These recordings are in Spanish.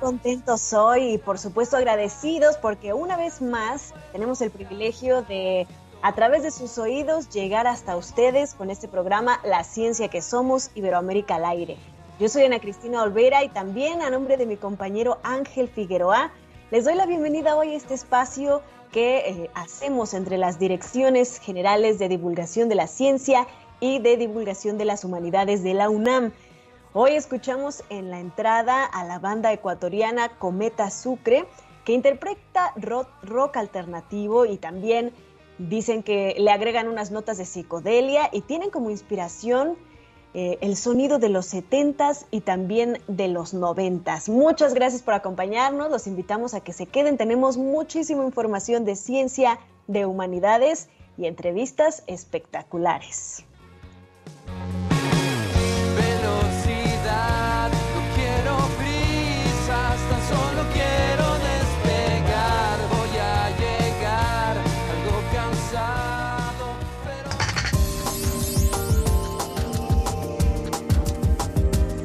Contentos hoy y por supuesto agradecidos porque una vez más tenemos el privilegio de a través de sus oídos llegar hasta ustedes con este programa La Ciencia que Somos Iberoamérica al aire. Yo soy Ana Cristina Olvera y también a nombre de mi compañero Ángel Figueroa les doy la bienvenida hoy a este espacio que eh, hacemos entre las direcciones generales de divulgación de la ciencia y de divulgación de las humanidades de la UNAM. Hoy escuchamos en la entrada a la banda ecuatoriana Cometa Sucre, que interpreta rock, alternativo y también dicen que le agregan unas notas de psicodelia y tienen como inspiración eh, el sonido de los 70s y también de los 90s. Muchas gracias por acompañarnos, los invitamos a que se queden, tenemos muchísima información de ciencia, de humanidades y entrevistas espectaculares.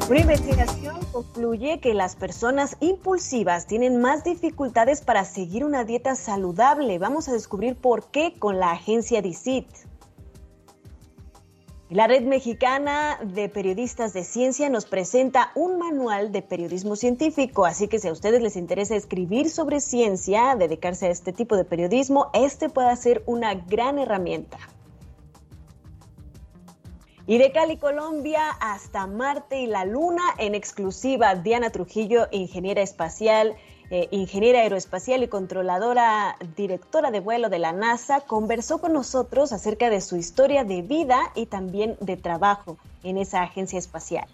Una investigación concluye que las personas impulsivas tienen más dificultades para seguir una dieta saludable. Vamos a descubrir por qué con la agencia DICIT. La Red Mexicana de Periodistas de Ciencia nos presenta un manual de periodismo científico, así que si a ustedes les interesa escribir sobre ciencia, dedicarse a este tipo de periodismo, este puede ser una gran herramienta. Y de Cali, Colombia, hasta Marte y la Luna, en exclusiva, Diana Trujillo, ingeniera espacial, eh, ingeniera aeroespacial y controladora, directora de vuelo de la NASA, conversó con nosotros acerca de su historia de vida y también de trabajo en esa agencia espacial.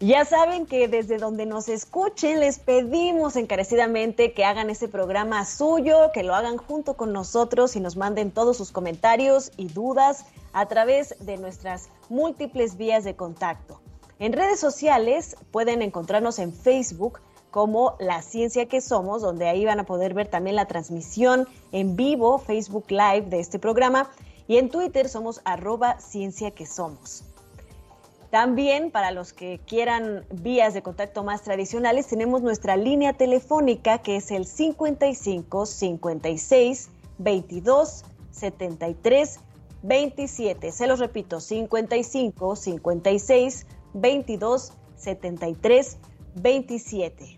Ya saben que desde donde nos escuchen les pedimos encarecidamente que hagan ese programa suyo, que lo hagan junto con nosotros y nos manden todos sus comentarios y dudas a través de nuestras múltiples vías de contacto. En redes sociales pueden encontrarnos en Facebook como La Ciencia que Somos, donde ahí van a poder ver también la transmisión en vivo, Facebook Live de este programa. Y en Twitter somos arroba Ciencia que Somos. También para los que quieran vías de contacto más tradicionales, tenemos nuestra línea telefónica que es el 55 56 22 73 27. Se los repito, 55 56 22 73 27.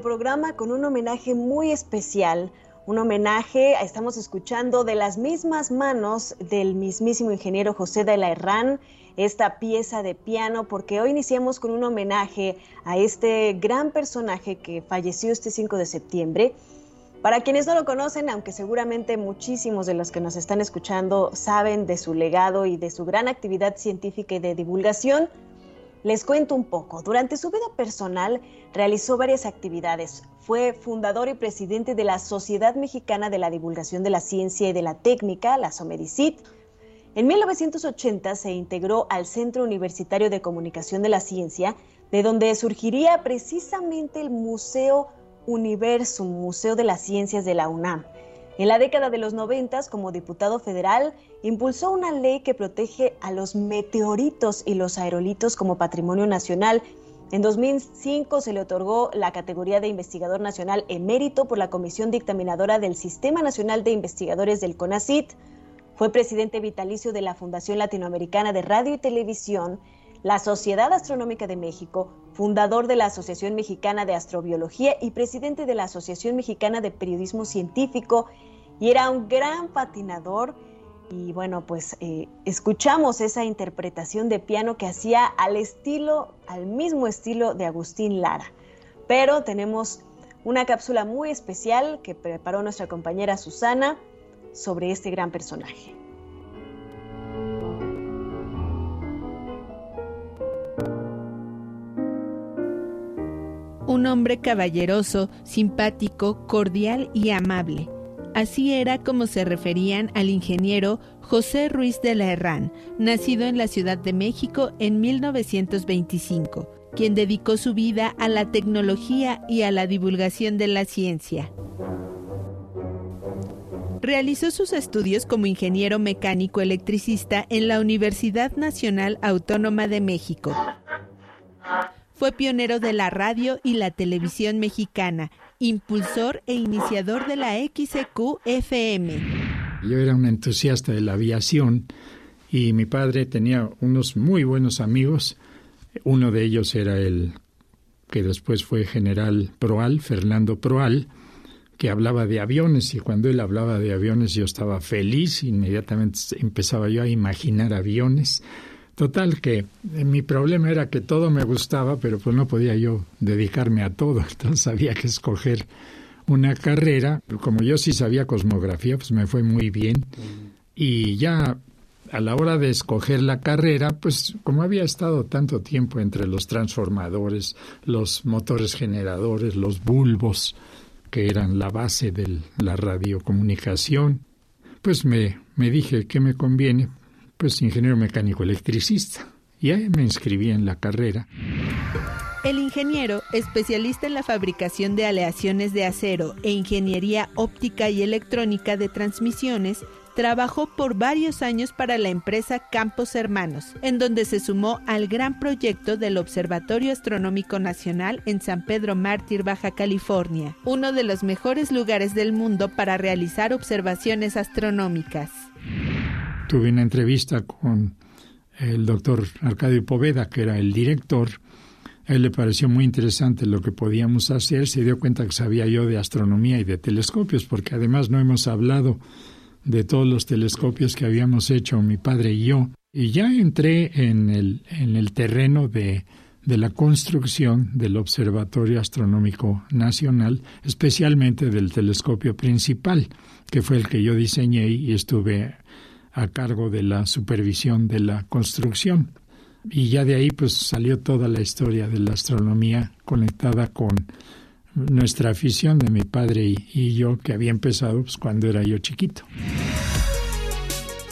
Programa con un homenaje muy especial, un homenaje, estamos escuchando de las mismas manos del mismísimo ingeniero José de la Herrán, esta pieza de piano, porque hoy iniciamos con un homenaje a este gran personaje que falleció este 5 de septiembre. Para quienes no lo conocen, aunque seguramente muchísimos de los que nos están escuchando saben de su legado y de su gran actividad científica y de divulgación, Les cuento un poco. Durante su vida personal realizó varias actividades. Fue fundador y presidente de la Sociedad Mexicana de la Divulgación de la Ciencia y de la Técnica, la SOMEDICIT. En 1980 se integró al Centro Universitario de Comunicación de la Ciencia, de donde surgiría precisamente el Museo Universum, Museo de las Ciencias de la UNAM. En la década de los 90, como diputado federal, impulsó una ley que protege a los meteoritos y los aerolitos como patrimonio nacional. En 2005 se le otorgó la categoría de investigador nacional emérito por la Comisión Dictaminadora del Sistema Nacional de Investigadores del CONACIT. Fue presidente vitalicio de la Fundación Latinoamericana de Radio y Televisión, la Sociedad Astronómica de México, fundador de la Asociación Mexicana de Astrobiología y presidente de la Asociación Mexicana de Periodismo Científico y era un gran patinador. Y bueno, pues eh, escuchamos esa interpretación de piano que hacía al estilo, al mismo estilo de Agustín Lara. Pero tenemos una cápsula muy especial que preparó nuestra compañera Susana sobre este gran personaje. Un hombre caballeroso, simpático, cordial y amable Así era como se referían al ingeniero José Ruiz de la Herrán, nacido en la Ciudad de México en 1925, quien dedicó su vida a la tecnología y a la divulgación de la ciencia. Realizó sus estudios como ingeniero mecánico electricista en la Universidad Nacional Autónoma de México. Fue pionero de la radio y la televisión mexicana impulsor e iniciador de la XQ-FM. Yo era un entusiasta de la aviación y mi padre tenía unos muy buenos amigos. Uno de ellos era el que después fue general Proal, Fernando Proal, que hablaba de aviones y cuando él hablaba de aviones yo estaba feliz, inmediatamente empezaba yo a imaginar aviones Total que eh, mi problema era que todo me gustaba, pero pues no podía yo dedicarme a todo, entonces había que escoger una carrera. Como yo sí sabía cosmografía, pues me fue muy bien. Y ya a la hora de escoger la carrera, pues como había estado tanto tiempo entre los transformadores, los motores generadores, los bulbos, que eran la base de la radiocomunicación, pues me, me dije que me conviene pues ingeniero mecánico electricista. Y ahí me inscribí en la carrera. El ingeniero, especialista en la fabricación de aleaciones de acero e ingeniería óptica y electrónica de transmisiones, trabajó por varios años para la empresa Campos Hermanos, en donde se sumó al gran proyecto del Observatorio Astronómico Nacional en San Pedro Mártir, Baja California, uno de los mejores lugares del mundo para realizar observaciones astronómicas tuve una entrevista con el doctor Arcadio Poveda, que era el director. A él le pareció muy interesante lo que podíamos hacer, se dio cuenta que sabía yo de astronomía y de telescopios, porque además no hemos hablado de todos los telescopios que habíamos hecho mi padre y yo. Y ya entré en el, en el terreno de, de la construcción del Observatorio Astronómico Nacional, especialmente del telescopio principal, que fue el que yo diseñé y estuve a cargo de la supervisión de la construcción. Y ya de ahí pues salió toda la historia de la astronomía conectada con nuestra afición de mi padre y, yo que había empezado pues, cuando era yo chiquito.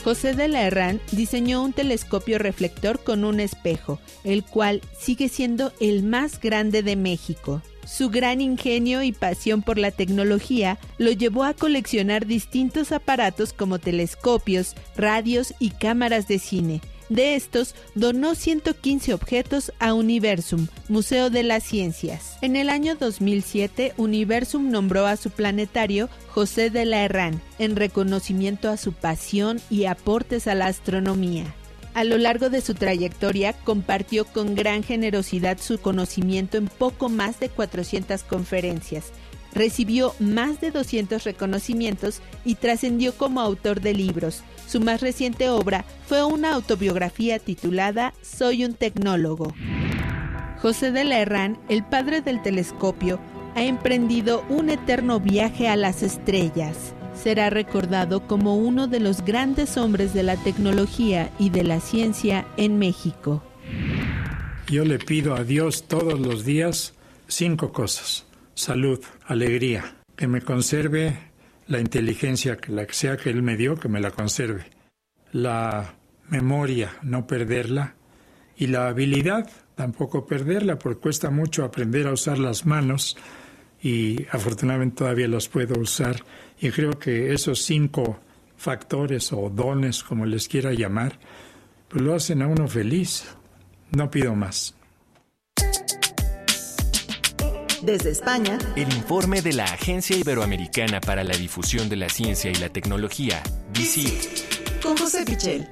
José de la Herrán diseñó un telescopio reflector con un espejo, el cual sigue siendo el más grande de México. Su gran ingenio y pasión por la tecnología lo llevó a coleccionar distintos aparatos como telescopios, radios y cámaras de cine. De estos, donó 115 objetos a Universum, Museo de las Ciencias. En el año 2007, Universum nombró a su planetario José de la Herrán, en reconocimiento a su pasión y aportes a la astronomía. A lo largo de su trayectoria compartió con gran generosidad su conocimiento en poco más de 400 conferencias. Recibió más de 200 reconocimientos y trascendió como autor de libros. Su más reciente obra fue una autobiografía titulada Soy un tecnólogo. José de la Herrán, el padre del telescopio, ha emprendido un eterno viaje a las estrellas será recordado como uno de los grandes hombres de la tecnología y de la ciencia en México. yo le pido a Dios todos los días cinco cosas. Salud, alegría, que me conserve la inteligencia, que la que sea que Él me dio, que me la conserve. La memoria, no perderla. Y la habilidad, tampoco perderla, porque cuesta mucho aprender a usar las manos y afortunadamente todavía las puedo usar. Y creo que esos cinco factores o dones, como les quiera llamar, pues lo hacen a uno feliz. No pido más. Desde España, El informe de la Agencia Iberoamericana para la Difusión de la Ciencia y la Tecnología, DICIT. con José Pichel.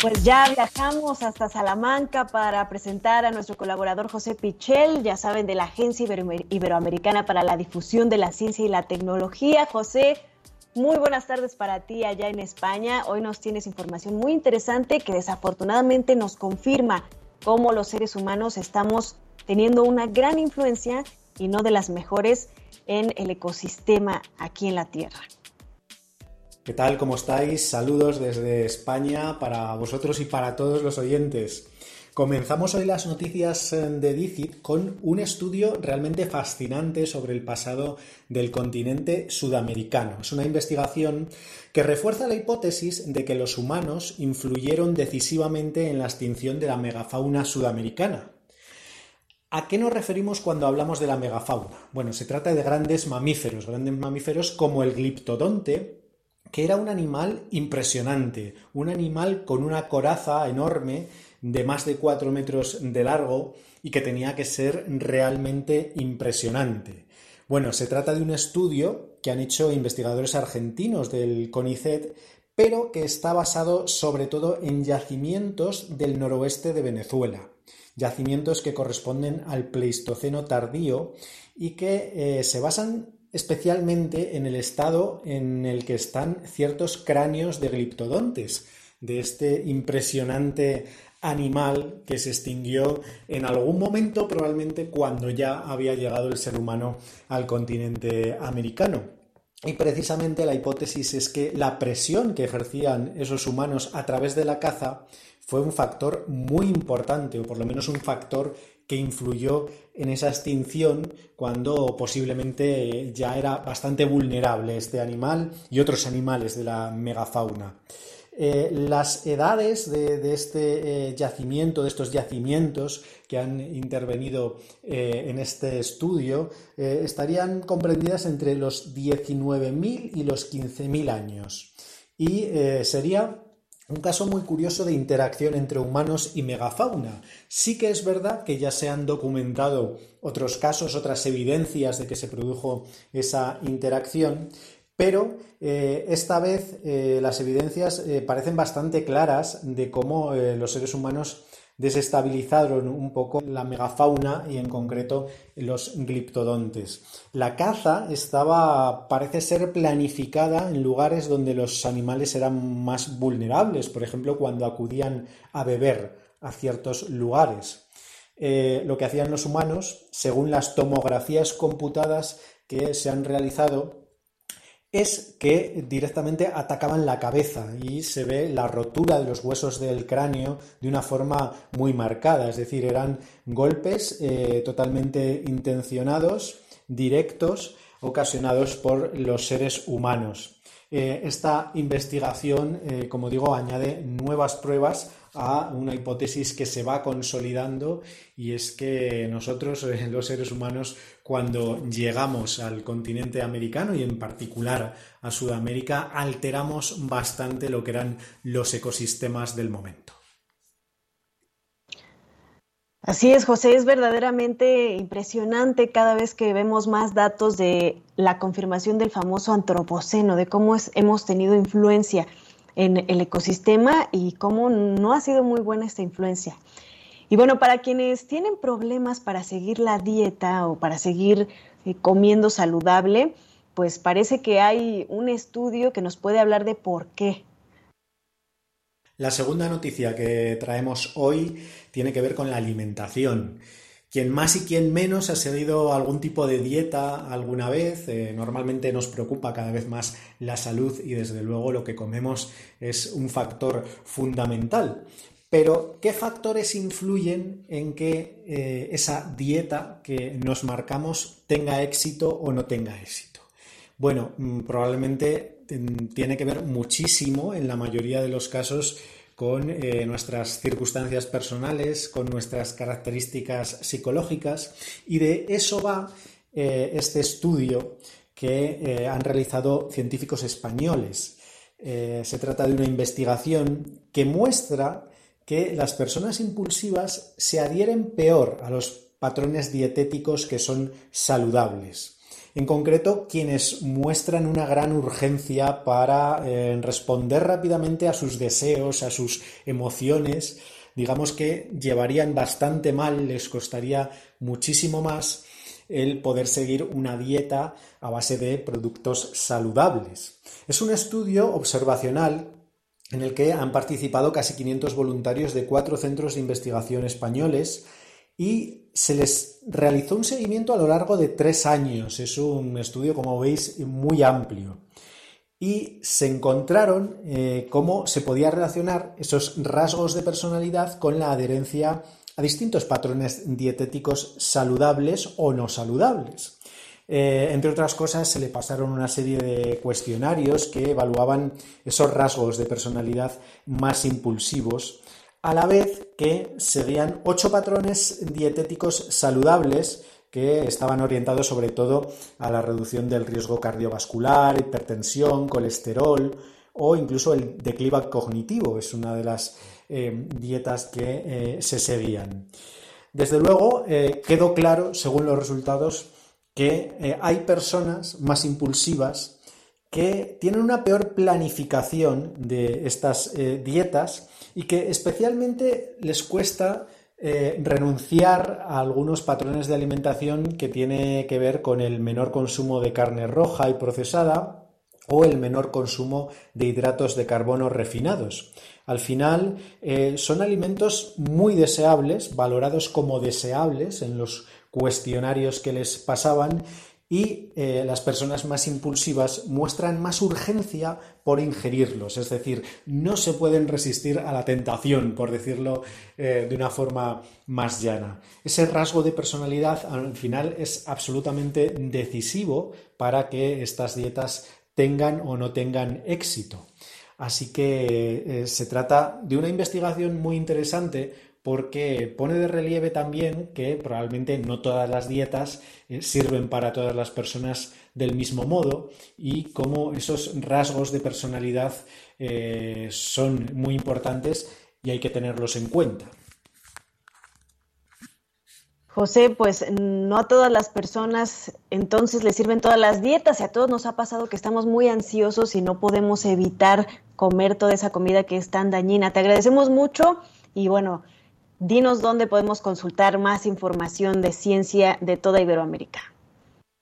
Pues ya viajamos hasta Salamanca para presentar a nuestro colaborador José Pichel, ya saben, de la Agencia Ibero- Iberoamericana para la Difusión de la Ciencia y la Tecnología. José, muy buenas tardes para ti allá en España. Hoy nos tienes información muy interesante que desafortunadamente nos confirma cómo los seres humanos estamos teniendo una gran influencia y no de las mejores en el ecosistema aquí en la Tierra. ¿Qué tal? ¿Cómo estáis? Saludos desde España para vosotros y para todos los oyentes. Comenzamos hoy las noticias eh, de DICIT con un estudio realmente fascinante sobre el pasado del continente sudamericano. Es una investigación que refuerza la hipótesis de que los humanos influyeron decisivamente en la extinción de la megafauna sudamericana. ¿A qué nos referimos cuando hablamos de la megafauna? Bueno, se trata de grandes mamíferos, grandes mamíferos como el gliptodonte, que era un animal impresionante, un animal con una coraza enorme de más de 4 metros de largo y que tenía que ser realmente impresionante. Bueno, se trata de un estudio que han hecho investigadores argentinos del CONICET, pero que está basado sobre todo en yacimientos del noroeste de Venezuela, yacimientos que corresponden al Pleistoceno tardío y que eh, se basan especialmente en el estado en el que están ciertos cráneos de gliptodontes, de este impresionante animal que se extinguió en algún momento, probablemente cuando ya había llegado el ser humano al continente americano. Y precisamente la hipótesis es que la presión que ejercían esos humanos a través de la caza fue un factor muy importante, o por lo menos un factor que influyó en esa extinción cuando posiblemente ya era bastante vulnerable este animal y otros animales de la megafauna. Eh, las edades de, este eh, yacimiento, de estos yacimientos que han intervenido eh, en este estudio, estarían comprendidas entre los 19.000 y los 15.000 años. Y sería un caso muy curioso de interacción entre humanos y megafauna. Sí que es verdad que ya se han documentado otros casos, otras evidencias de que se produjo esa interacción, pero eh, esta vez eh, las evidencias eh, parecen bastante claras de cómo los seres humanos desestabilizaron un poco la megafauna y en concreto los gliptodontes. La caza estaba, parece ser, planificada en lugares donde los animales eran más vulnerables, por ejemplo, cuando acudían a beber a ciertos lugares. Lo que hacían los humanos, según las tomografías computadas que se han realizado, es que directamente atacaban la cabeza y se ve la rotura de los huesos del cráneo de una forma muy marcada, es decir, eran golpes eh, totalmente intencionados, directos, ocasionados por los seres humanos. Eh, esta investigación, eh, como digo, añade nuevas pruebas a una hipótesis que se va consolidando y es que nosotros, eh, los seres humanos, cuando llegamos al continente americano y en particular a Sudamérica, alteramos bastante lo que eran los ecosistemas del momento. Así es, José, es verdaderamente impresionante cada vez que vemos más datos de la confirmación del famoso antropoceno, de cómo es- hemos tenido influencia en el ecosistema y cómo no ha sido muy buena esta influencia. Y bueno, para quienes tienen problemas para seguir la dieta o para seguir eh, comiendo saludable, pues parece que hay un estudio que nos puede hablar de por qué. La segunda noticia que traemos hoy tiene que ver con la alimentación. Quien más y quien menos ha seguido algún tipo de dieta alguna vez. Eh, normalmente nos preocupa cada vez más la salud y desde luego lo que comemos es un factor fundamental. Pero, ¿qué factores influyen en que eh, esa dieta que nos marcamos tenga éxito o no tenga éxito? Bueno, mm, probablemente mm, tiene que ver muchísimo en la mayoría de los casos con eh, nuestras circunstancias personales, con nuestras características psicológicas y de eso va eh, este estudio que eh, han realizado científicos españoles. se trata de una investigación que muestra que las personas impulsivas se adhieren peor a los patrones dietéticos que son saludables. En concreto, quienes muestran una gran urgencia para eh, responder rápidamente a sus deseos, a sus emociones, digamos que llevarían bastante mal, les costaría muchísimo más el poder seguir una dieta a base de productos saludables. Es un estudio observacional en el que han participado casi 500 voluntarios de cuatro centros de investigación españoles y se les realizó un seguimiento a lo largo de tres años. Es un estudio, como veis, muy amplio. Y se encontraron eh, cómo se podía relacionar esos rasgos de personalidad con la adherencia a distintos patrones dietéticos saludables o no saludables. Eh, entre otras cosas, se le pasaron una serie de cuestionarios que evaluaban esos rasgos de personalidad más impulsivos a la vez que seguían ocho patrones dietéticos saludables que estaban orientados sobre todo a la reducción del riesgo cardiovascular, hipertensión, colesterol o incluso el declive cognitivo. Es una de las eh, dietas que eh, se seguían. Desde luego, eh, quedó claro, según los resultados, que hay personas más impulsivas que tienen una peor planificación de estas dietas y que especialmente les cuesta eh, renunciar a algunos patrones de alimentación que tiene que ver con el menor consumo de carne roja y procesada o el menor consumo de hidratos de carbono refinados. Al final eh, son alimentos muy deseables, valorados como deseables en los cuestionarios que les pasaban y eh, las personas más impulsivas muestran más urgencia por ingerirlos, es decir, no se pueden resistir a la tentación, por decirlo eh, de una forma más llana. Ese rasgo de personalidad al final es absolutamente decisivo para que estas dietas tengan o no tengan éxito. Así que eh, se trata de una investigación muy interesante porque pone de relieve también que probablemente no todas las dietas eh, sirven para todas las personas del mismo modo y cómo esos rasgos de personalidad eh, son muy importantes y hay que tenerlos en cuenta. José, pues no a todas las personas entonces les sirven todas las dietas y a todos nos ha pasado que estamos muy ansiosos y no podemos evitar comer toda esa comida que es tan dañina. Te agradecemos mucho y bueno, Dinos dónde podemos consultar más información de ciencia de toda Iberoamérica.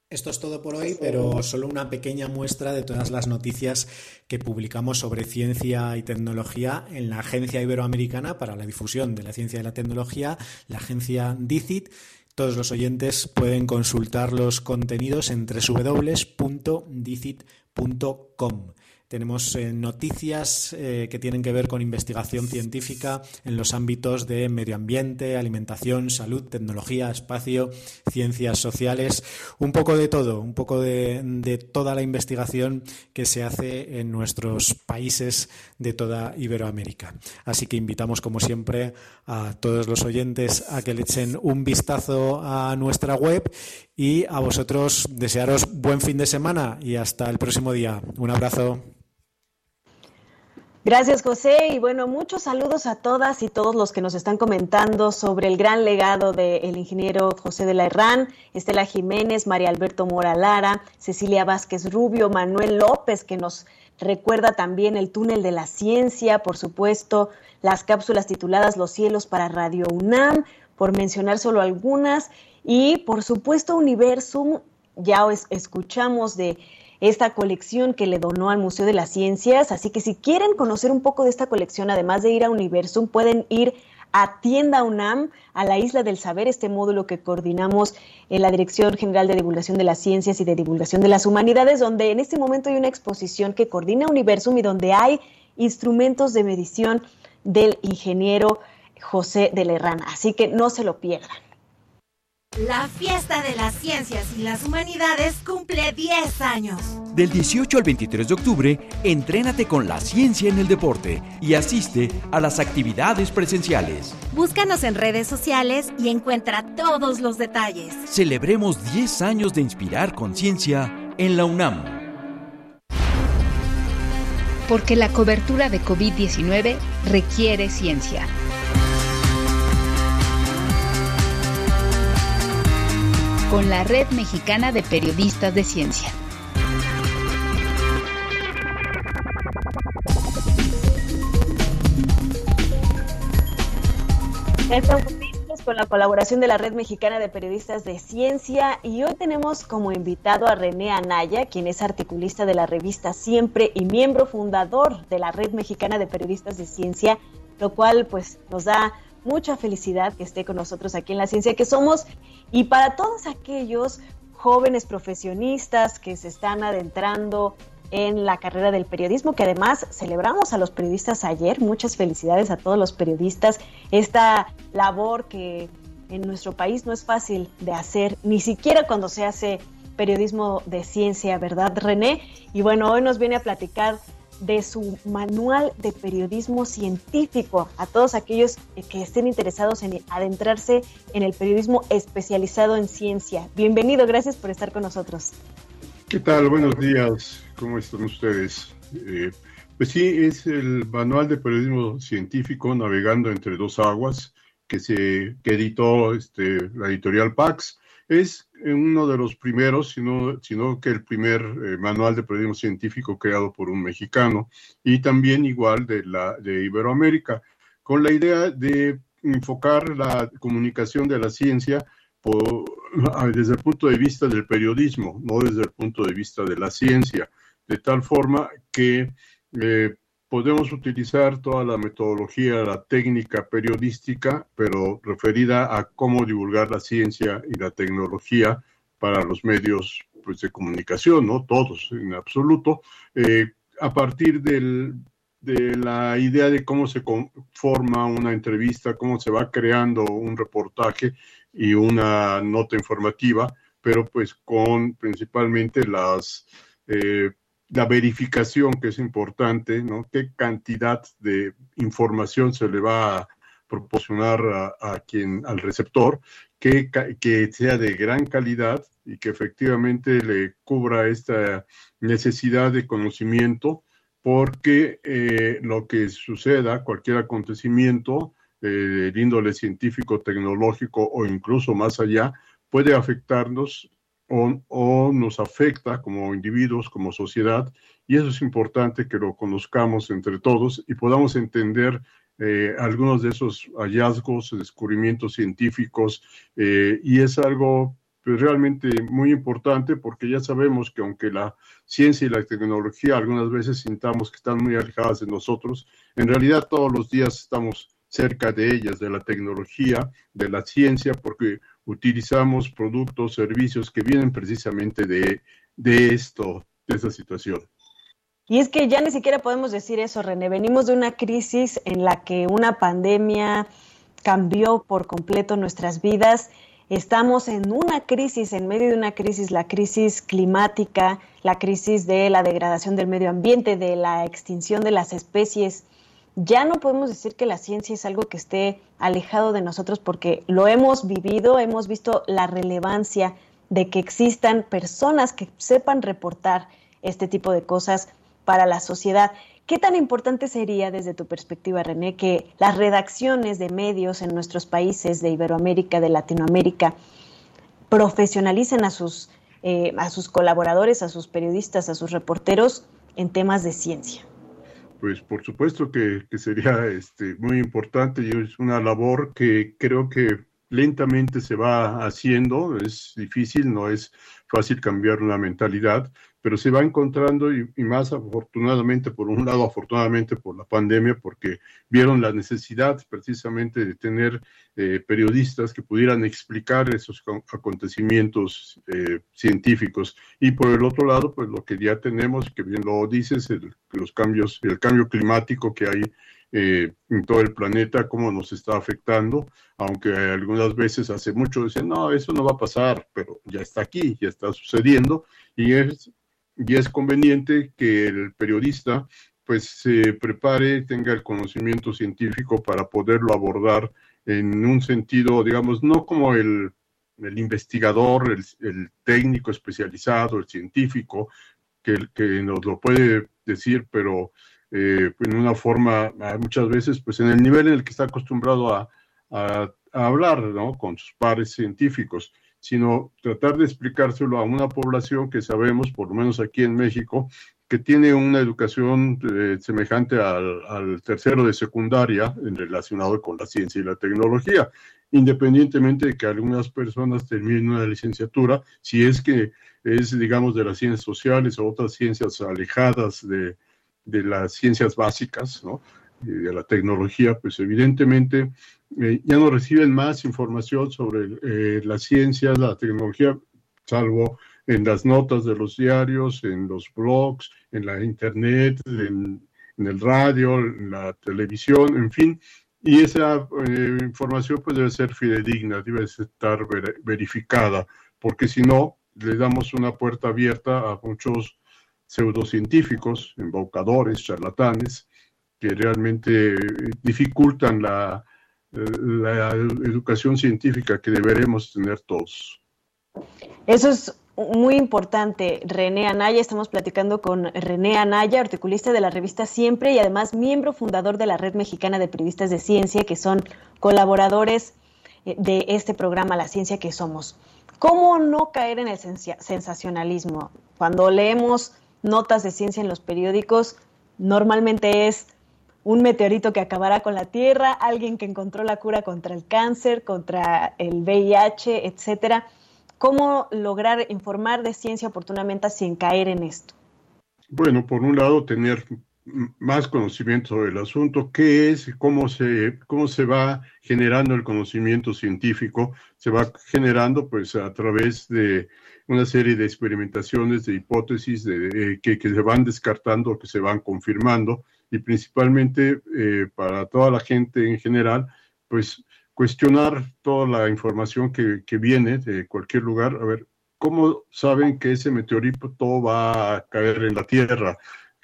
Esto es todo por hoy, pero solo una pequeña muestra de todas las noticias que publicamos sobre ciencia y tecnología en la Agencia Iberoamericana para la Difusión de la Ciencia y la Tecnología, la agencia DICIT. Todos los oyentes pueden consultar los contenidos en www.dicit.com. Tenemos eh, noticias eh, que tienen que ver con investigación científica en los ámbitos de medio ambiente, alimentación, salud, tecnología, espacio, ciencias sociales, un poco de todo, un poco de, de toda la investigación que se hace en nuestros países de toda Iberoamérica. Así que invitamos, como siempre, a todos los oyentes a que le echen un vistazo a nuestra web y a vosotros desearos buen fin de semana y hasta el próximo día. Un abrazo. Gracias, José. Y bueno, muchos saludos a todas y todos los que nos están comentando sobre el gran legado del ingeniero José de la Herrán, Estela Jiménez, María Alberto Mora Lara, Cecilia Vázquez Rubio, Manuel López, que nos recuerda también el túnel de la ciencia, por supuesto, las cápsulas tituladas Los cielos para Radio UNAM, por mencionar solo algunas, y por supuesto Universum, ya escuchamos de esta colección que le donó al Museo de las Ciencias. Así que si quieren conocer un poco de esta colección, además de ir a Universum, pueden ir a Tienda UNAM, a la Isla del Saber, este módulo que coordinamos en la Dirección General de Divulgación de las Ciencias y de Divulgación de las Humanidades, donde en este momento hay una exposición que coordina Universum y donde hay instrumentos de medición del ingeniero José de Lerrana. Así que no se lo pierdan. La fiesta de las ciencias y las humanidades cumple 10 años. Del 18 al 23 de octubre, entrénate con la ciencia en el deporte y asiste a las actividades presenciales. Búscanos en redes sociales y encuentra todos los detalles. Celebremos 10 años de inspirar conciencia en la UNAM. Porque la cobertura de COVID-19 requiere ciencia. Con la Red Mexicana de Periodistas de Ciencia. Estamos con la colaboración de la Red Mexicana de Periodistas de Ciencia y hoy tenemos como invitado a René Anaya, quien es articulista de la revista Siempre y miembro fundador de la Red Mexicana de Periodistas de Ciencia, lo cual pues nos da mucha felicidad que esté con nosotros aquí en la ciencia que somos y para todos aquellos jóvenes profesionistas que se están adentrando en la carrera del periodismo, que además celebramos a los periodistas ayer. Muchas felicidades a todos los periodistas. Esta labor que en nuestro país no es fácil de hacer, ni siquiera cuando se hace periodismo de ciencia, ¿verdad, René? Y bueno, hoy nos viene a platicar de su manual de periodismo científico a todos aquellos que estén interesados en adentrarse en el periodismo especializado en ciencia. Bienvenido, gracias por estar con nosotros. ¿Qué tal? Buenos días, ¿cómo están ustedes? Eh, pues sí, es el manual de periodismo científico Navegando entre dos aguas que se que editó este, la editorial Pax es uno de los primeros, sino, sino que el primer eh, manual de periodismo científico creado por un mexicano y también igual de, la, de Iberoamérica, con la idea de enfocar la comunicación de la ciencia desde el punto de vista del periodismo, no desde el punto de vista de la ciencia, de tal forma que eh, podemos utilizar toda la metodología, la técnica periodística, pero referida a cómo divulgar la ciencia y la tecnología para los medios pues, de comunicación, ¿no? Todos en absoluto, eh, a partir del, de la idea de cómo se forma una entrevista, cómo se va creando un reportaje y una nota informativa, pero pues con principalmente las... Eh, la verificación que es importante, ¿no? ¿Qué cantidad de información se le va a proporcionar a, quien, al receptor, que, que, sea de gran calidad y que efectivamente le cubra esta necesidad de conocimiento, porque eh, lo que suceda, cualquier acontecimiento eh, de índole científico, tecnológico o incluso más allá, puede afectarnos o, nos afecta como individuos, como sociedad, y eso es importante que lo conozcamos entre todos y podamos entender eh, algunos de esos hallazgos, descubrimientos científicos, eh, y es algo pues, realmente muy importante porque ya sabemos que aunque la ciencia y la tecnología algunas veces sintamos que están muy alejadas de nosotros, en realidad todos los días estamos cerca de ellas, de la tecnología, de la ciencia, porque utilizamos productos, servicios que vienen precisamente de, de esto, de esta situación. Y es que ya ni siquiera podemos decir eso, René. Venimos de una crisis en la que una pandemia cambió por completo nuestras vidas. Estamos en una crisis, en medio de una crisis, la crisis climática, la crisis de la degradación del medio ambiente, de la extinción de las especies ya no podemos decir que la ciencia es algo que esté alejado de nosotros porque lo hemos vivido, hemos visto la relevancia de que existan personas que sepan reportar este tipo de cosas para la sociedad. ¿Qué tan importante sería desde tu perspectiva, René, que las redacciones de medios en nuestros países de Iberoamérica, de Latinoamérica, profesionalicen a sus, eh, colaboradores, a sus periodistas, a sus reporteros en temas de ciencia? Pues por supuesto que, sería este, muy importante y es una labor que creo que lentamente se va haciendo, es difícil, no es fácil cambiar una mentalidad, pero se va encontrando y, más afortunadamente, por un lado, afortunadamente por la pandemia, porque vieron la necesidad precisamente de tener eh, periodistas que pudieran explicar esos acontecimientos eh, científicos. Y por el otro lado, pues lo que ya tenemos, que bien lo dices, el, los cambios, el cambio climático que hay eh, en todo el planeta, cómo nos está afectando, aunque algunas veces hace mucho dicen, no, eso no va a pasar, pero ya está aquí, ya está sucediendo, y es y es conveniente que el periodista pues se prepare, tenga el conocimiento científico para poderlo abordar en un sentido, digamos, no como el, el investigador, el, el, técnico especializado, el científico, que, que nos lo puede decir, pero eh, en una forma, muchas veces, pues en el nivel en el que está acostumbrado a hablar, ¿no? Con sus pares científicos sino tratar de explicárselo a una población que sabemos, por lo menos aquí en México, que tiene una educación eh, semejante al, al, tercero de secundaria en relacionado con la ciencia y la tecnología, independientemente de que algunas personas terminen una licenciatura, si es que es, digamos, de las ciencias sociales o otras ciencias alejadas de, de las ciencias básicas, ¿no? de la tecnología, pues evidentemente eh, ya no reciben más información sobre eh, la ciencia, la tecnología, salvo en las notas de los diarios, en los blogs, en la internet, en, el radio, en la televisión, en fin. Y esa eh, información pues debe ser fidedigna, debe estar ver, verificada, porque si no, le damos una puerta abierta a muchos pseudocientíficos, embaucadores, charlatanes, que realmente dificultan la, la educación científica que deberemos tener todos. Eso es muy importante, René Anaya. Estamos platicando con René Anaya, articulista de la revista Siempre y además miembro fundador de la Red Mexicana de Periodistas de Ciencia, que son colaboradores eh, de este programa La Ciencia que Somos. ¿Cómo no caer en el sensacionalismo? Cuando leemos notas de ciencia en los periódicos, normalmente es un meteorito que acabará con la Tierra, alguien que encontró la cura contra el cáncer, contra el VIH, etcétera. ¿Cómo lograr informar de ciencia oportunamente sin caer en esto? Bueno, por un lado, tener más conocimiento sobre el asunto, qué es, cómo se, cómo se va generando el conocimiento científico, se va generando pues a través de una serie de experimentaciones, de hipótesis de, de, que, que, se van descartando, que se van confirmando, y principalmente eh, para toda la gente en general, pues cuestionar toda la información que, que, viene de cualquier lugar, a ver, ¿cómo saben que ese meteorito va a caer en la Tierra?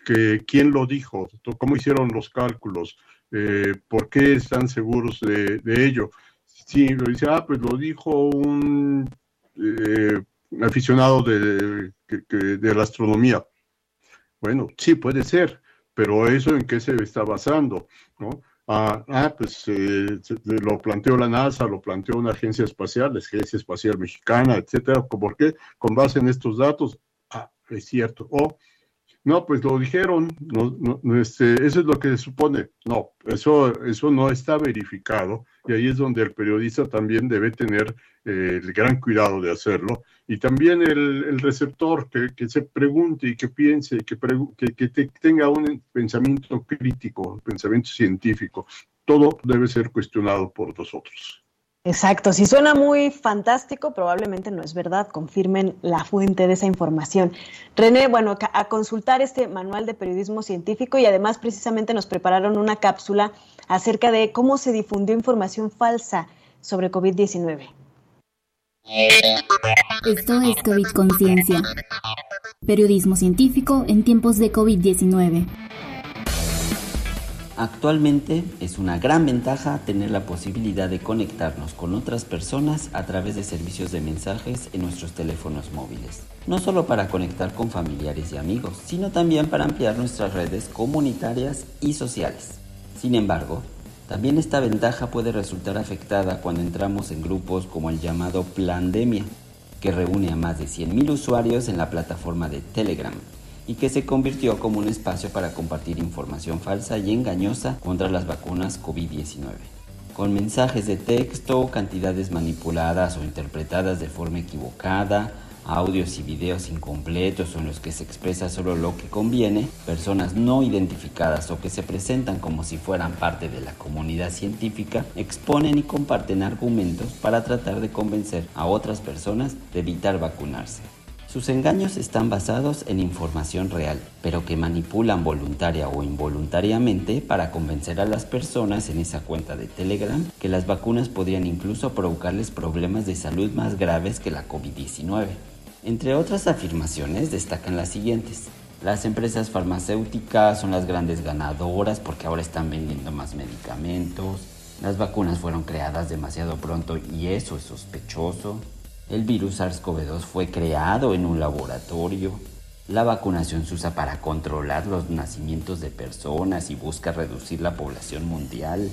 Que, ¿Quién lo dijo? ¿Cómo hicieron los cálculos? Eh, ¿Por qué están seguros de, de ello? Sí, lo dice, ah, pues lo dijo un eh, aficionado de, de, la astronomía. Bueno, sí, puede ser, pero eso en qué se está basando, ¿no? Ah, ah pues eh, lo planteó la NASA, lo planteó una agencia espacial, la Agencia Espacial Mexicana, etcétera. ¿Por qué? Con base en estos datos, ah, es cierto. O, no, pues lo dijeron, no, no, este, eso es lo que se supone. No, eso, eso no está verificado y ahí es donde el periodista también debe tener eh, el gran cuidado de hacerlo y también el, receptor que, que, se pregunte y que piense, que, que, que te, tenga un pensamiento crítico, pensamiento científico. Todo debe ser cuestionado por nosotros. Exacto, si suena muy fantástico, probablemente no es verdad, confirmen la fuente de esa información. René, bueno, a consultar este manual de periodismo científico y además precisamente nos prepararon una cápsula acerca de cómo se difundió información falsa sobre COVID-19. Esto es COVID Conciencia, periodismo científico en tiempos de COVID-19. Actualmente es una gran ventaja tener la posibilidad de conectarnos con otras personas a través de servicios de mensajes en nuestros teléfonos móviles. No solo para conectar con familiares y amigos, sino también para ampliar nuestras redes comunitarias y sociales. Sin embargo, también esta ventaja puede resultar afectada cuando entramos en grupos como el llamado Plandemia, que reúne a más de 100.000 usuarios en la plataforma de Telegram y que se convirtió como un espacio para compartir información falsa y engañosa contra las vacunas COVID-19. con mensajes de texto, cantidades manipuladas o interpretadas de forma equivocada, audios y videos incompletos en los que se expresa solo lo que conviene, personas no identificadas o que se presentan como si fueran parte de la comunidad científica, exponen y comparten argumentos para tratar de convencer a otras personas de evitar vacunarse. Sus engaños están basados en información real, pero que manipulan voluntaria o involuntariamente para convencer a las personas en esa cuenta de Telegram que las vacunas podrían incluso provocarles problemas de salud más graves que la COVID-19. Entre otras afirmaciones destacan las siguientes. Las empresas farmacéuticas son las grandes ganadoras porque ahora están vendiendo más medicamentos. Las vacunas fueron creadas demasiado pronto y eso es sospechoso. El virus SARS-CoV-2 fue creado en un laboratorio. La vacunación se usa para controlar los nacimientos de personas y busca reducir la población mundial.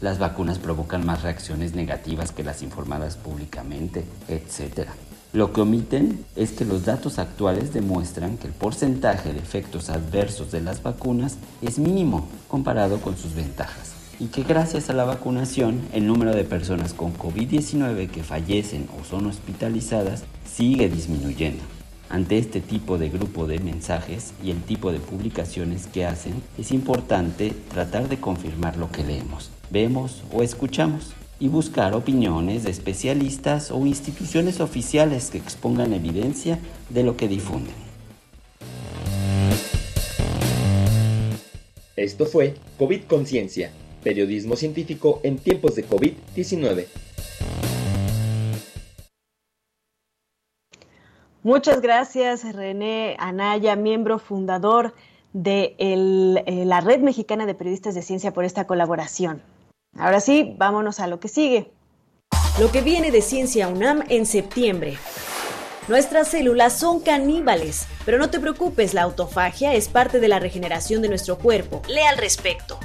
Las vacunas provocan más reacciones negativas que las informadas públicamente, etc. Lo que omiten es que los datos actuales demuestran que el porcentaje de efectos adversos de las vacunas es mínimo comparado con sus ventajas y que gracias a la vacunación el número de personas con COVID-19 que fallecen o son hospitalizadas sigue disminuyendo. Ante este tipo de grupo de mensajes y el tipo de publicaciones que hacen, es importante tratar de confirmar lo que leemos, vemos o escuchamos y buscar opiniones de especialistas o instituciones oficiales que expongan evidencia de lo que difunden. Esto fue COVID Conciencia, periodismo científico en tiempos de COVID-19. Muchas gracias, René Anaya, miembro fundador de el, eh, la Red Mexicana de Periodistas de Ciencia, por esta colaboración. Ahora sí, vámonos a lo que sigue. Lo que viene de Ciencia UNAM en septiembre. Nuestras células son caníbales, pero no te preocupes, la autofagia es parte de la regeneración de nuestro cuerpo. Lee al respecto.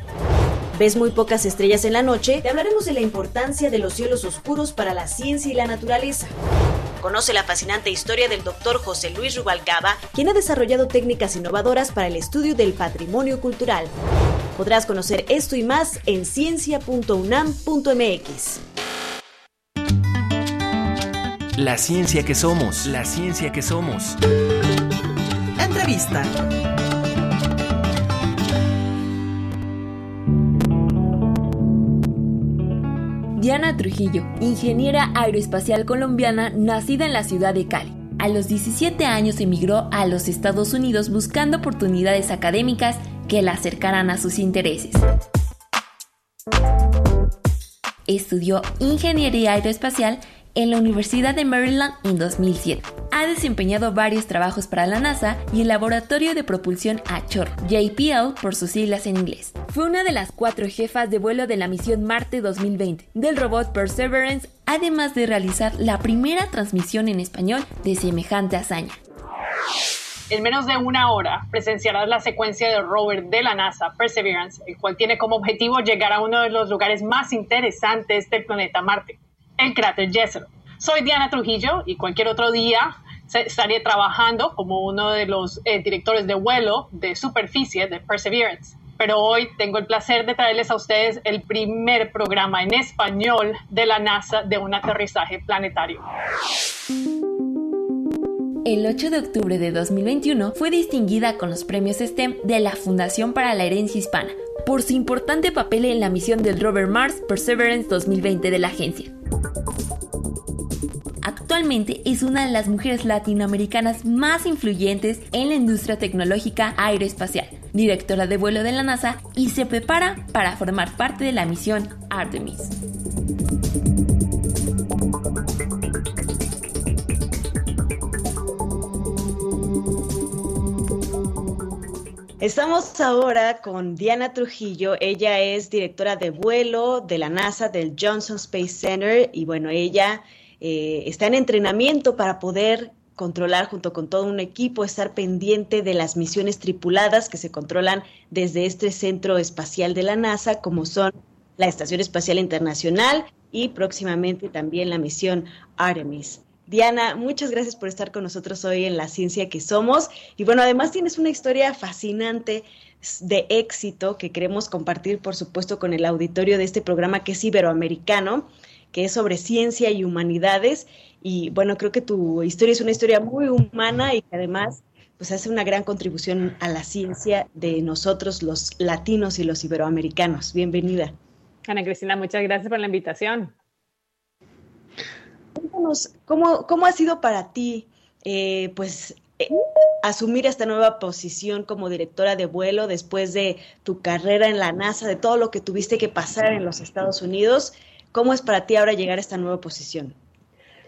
¿Ves muy pocas estrellas en la noche? Te hablaremos de la importancia de los cielos oscuros para la ciencia y la naturaleza. Conoce la fascinante historia del doctor José Luis Rubalcaba, quien ha desarrollado técnicas innovadoras para el estudio del patrimonio cultural. Podrás conocer esto y más en ciencia.unam.mx. La ciencia que somos, la ciencia que somos. Entrevista. Diana Trujillo, ingeniera aeroespacial colombiana nacida en la ciudad de Cali. A los 17 años emigró a los Estados Unidos buscando oportunidades académicas que la acercaran a sus intereses. Estudió ingeniería aeroespacial en la Universidad de Maryland en 2007. Ha desempeñado varios trabajos para la NASA y el Laboratorio de Propulsión a Chorro, JPL por sus siglas en inglés. Fue una de las cuatro jefas de vuelo de la misión Marte 2020 del robot Perseverance, además de realizar la primera transmisión en español de semejante hazaña. En menos de una hora presenciarás la secuencia del rover de la NASA, Perseverance, el cual tiene como objetivo llegar a uno de los lugares más interesantes del planeta Marte, el cráter Jezero. Soy Diana Trujillo y cualquier otro día estaré trabajando como uno de los eh, directores de vuelo de superficie de Perseverance. Pero hoy tengo el placer de traerles a ustedes el primer programa en español de la NASA de un aterrizaje planetario. El 8 de octubre de 2021 fue distinguida con los premios STEM de la Fundación para la Herencia Hispana por su importante papel en la misión del rover Mars Perseverance 2020 de la agencia. Actualmente es una de las mujeres latinoamericanas más influyentes en la industria tecnológica aeroespacial, directora de vuelo de la NASA y se prepara para formar parte de la misión Artemis. Estamos ahora con Diana Trujillo. Ella es directora de vuelo de la NASA, del Johnson Space Center. Y bueno, ella eh, está en entrenamiento para poder controlar junto con todo un equipo, estar pendiente de las misiones tripuladas que se controlan desde este centro espacial de la NASA, como son la Estación Espacial Internacional y próximamente también la misión Artemis. Diana, muchas gracias por estar con nosotros hoy en La Ciencia que Somos. Y bueno, además tienes una historia fascinante de éxito que queremos compartir, por supuesto, con el auditorio de este programa que es iberoamericano, que es sobre ciencia y humanidades. Y bueno, creo que tu historia es una historia muy humana y que además pues hace una gran contribución a la ciencia de nosotros los latinos y los iberoamericanos. Bienvenida. Ana Cristina, muchas gracias por la invitación. Cuéntanos, ¿cómo, cómo ha sido para ti eh, pues eh, asumir esta nueva posición como directora de vuelo después de tu carrera en la NASA, de todo lo que tuviste que pasar en los Estados Unidos? ¿Cómo es para ti ahora llegar a esta nueva posición?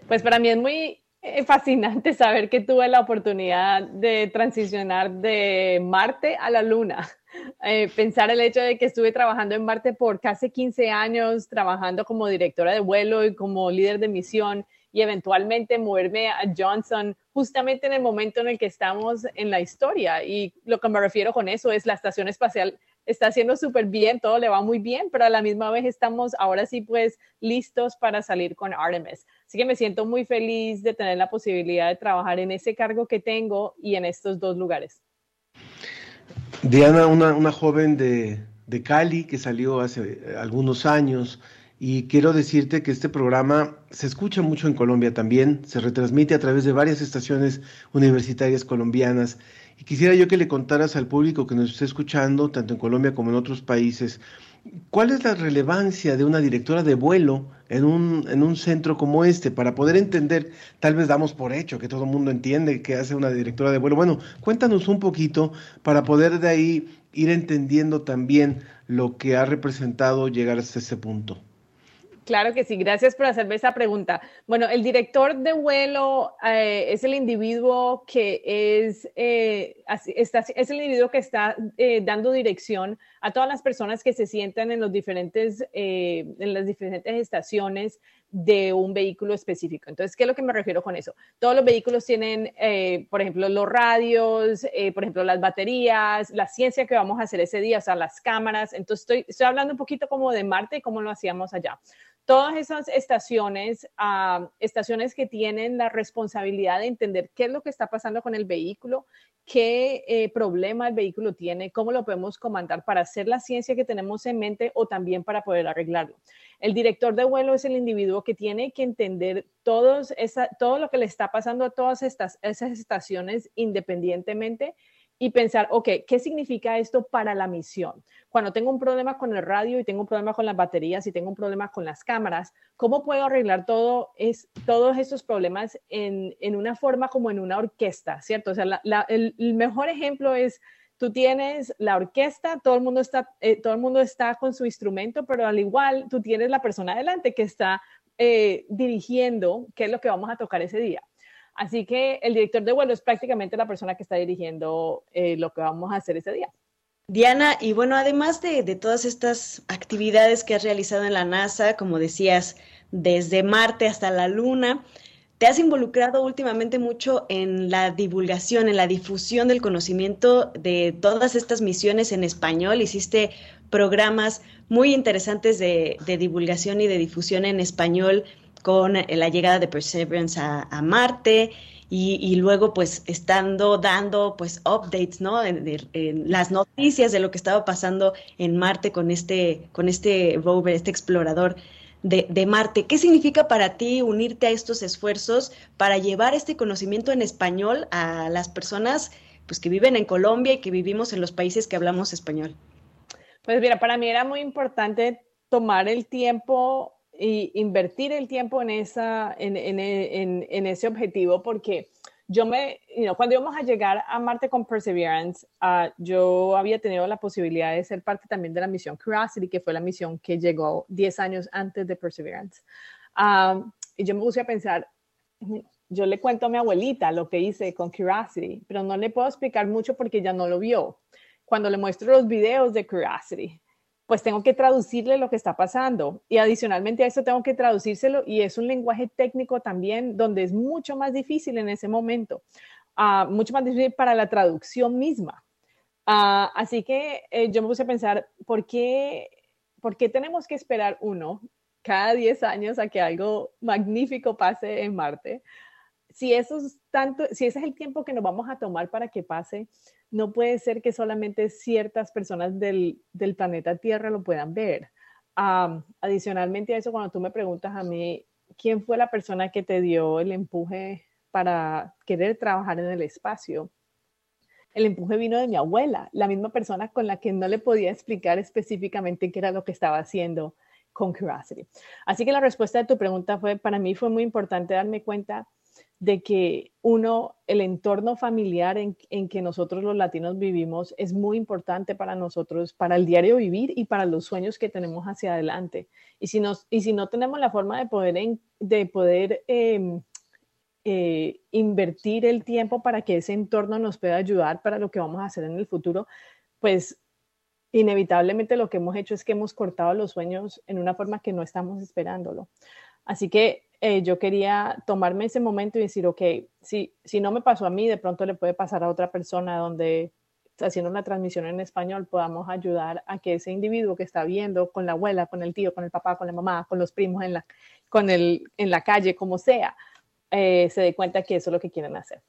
Pues para mí es muy eh, fascinante saber que tuve la oportunidad de transicionar de Marte a la Luna. Eh, pensar el hecho de que estuve trabajando en Marte por casi 15 años, trabajando como directora de vuelo y como líder de misión y eventualmente moverme a Johnson justamente en el momento en el que estamos en la historia. Y lo que me refiero con eso es la estación espacial está haciendo súper bien, todo le va muy bien, pero a la misma vez estamos ahora sí pues listos para salir con Artemis. Así que me siento muy feliz de tener la posibilidad de trabajar en ese cargo que tengo y en estos dos lugares. Diana, una, una joven de, de Cali que salió hace algunos años, y quiero decirte que este programa se escucha mucho en Colombia también, se retransmite a través de varias estaciones universitarias colombianas. Y quisiera yo que le contaras al público que nos esté escuchando, tanto en Colombia como en otros países, ¿cuál es la relevancia de una directora de vuelo en un, en un centro como este? Para poder entender, tal vez damos por hecho que todo el mundo entiende qué hace una directora de vuelo. Bueno, cuéntanos un poquito para poder de ahí ir entendiendo también lo que ha representado llegar hasta ese punto. Claro que sí, gracias por hacerme esa pregunta. Bueno, el director de vuelo eh, es el individuo que es, eh, está, es el individuo que está eh, dando dirección a todas las personas que se sientan en, los diferentes, en las diferentes estaciones de un vehículo específico. Entonces, ¿qué es lo que me refiero con eso? Todos los vehículos tienen, por ejemplo, los radios, por ejemplo, las baterías, la ciencia que vamos a hacer ese día, o sea, las cámaras. Entonces, estoy, estoy hablando un poquito como de Marte y cómo lo hacíamos allá todas esas estaciones, ah, estaciones que tienen la responsabilidad de entender qué es lo que está pasando con el vehículo, qué eh, problema el vehículo tiene, cómo lo podemos comandar para hacer la ciencia que tenemos en mente o también para poder arreglarlo. El director de vuelo es el individuo que tiene que entender todo lo que le está pasando a todas estas, esas estaciones independientemente y pensar, ok, ¿qué significa esto para la misión? Cuando tengo un problema con el radio y tengo un problema con las baterías y tengo un problema con las cámaras, ¿cómo puedo arreglar todo es, todos estos problemas en, en, una forma como en una orquesta, ¿cierto? O sea, el, mejor ejemplo es, tú tienes la orquesta, todo el, mundo está, eh, todo el mundo está con su instrumento, pero al igual tú tienes la persona adelante que está eh, dirigiendo qué es lo que vamos a tocar ese día. Así que el director de vuelo es prácticamente la persona que está dirigiendo eh, lo que vamos a hacer ese día. Diana, y bueno, además de, todas estas actividades que has realizado en la NASA, como decías, desde Marte hasta la Luna, te has involucrado últimamente mucho en la divulgación, en la difusión del conocimiento de todas estas misiones en español. Hiciste programas muy interesantes de divulgación y de difusión en español con la llegada de Perseverance a, Marte y, luego pues estando dando pues updates, ¿no? En, las noticias de lo que estaba pasando en Marte con este, con este rover, este explorador de, de, Marte. ¿Qué significa para ti unirte a estos esfuerzos para llevar este conocimiento en español a las personas pues, que viven en Colombia y que vivimos en los países que hablamos español? Pues mira, para mí era muy importante tomar el tiempo y invertir el tiempo en, esa, en, en, en, ese objetivo porque yo me, cuando íbamos a llegar a Marte con Perseverance, uh, yo había tenido la posibilidad de ser parte también de la misión Curiosity, que fue la misión que llegó 10 años antes de Perseverance. Um, y yo me puse a pensar, yo le cuento a mi abuelita lo que hice con Curiosity, pero no le puedo explicar mucho porque ella no lo vio. Cuando le muestro los videos de Curiosity, pues tengo que traducirle lo que está pasando. Y adicionalmente a eso tengo que traducírselo y es un lenguaje técnico también donde es mucho más difícil en ese momento, uh, mucho más difícil para la traducción misma. Uh, así que eh, yo me puse a pensar, ¿por qué, ¿por qué tenemos que esperar uno cada 10 años a que algo magnífico pase en Marte? Si eso es tanto, si ese es el tiempo que nos vamos a tomar para que pase, no puede ser que solamente ciertas personas del, del planeta Tierra lo puedan ver. adicionalmente a eso, cuando tú me preguntas a mí, ¿quién fue la persona que te dio el empuje para querer trabajar en el espacio? El empuje vino de mi abuela, la misma persona con la que no le podía explicar específicamente qué era lo que estaba haciendo con Curiosity. Así que la respuesta de tu pregunta fue, para mí fue muy importante darme cuenta de que uno, el entorno familiar en, que nosotros los latinos vivimos es muy importante para nosotros, para el diario vivir y para los sueños que tenemos hacia adelante. Y si, nos, y si no tenemos la forma de poder, de poder em, eh, invertir el tiempo para que ese entorno nos pueda ayudar para lo que vamos a hacer en el futuro, pues inevitablemente lo que hemos hecho es que hemos cortado los sueños en una forma que no estamos esperándolo. Así que eh, yo quería tomarme ese momento y decir, ok, si, si no me pasó a mí, de pronto le puede pasar a otra persona donde haciendo una transmisión en español podamos ayudar a que ese individuo que está viendo con la abuela, con el tío, con el papá, con la mamá, con los primos en la, con el, en la calle, como sea, eh, se dé cuenta que eso es lo que quieren hacer.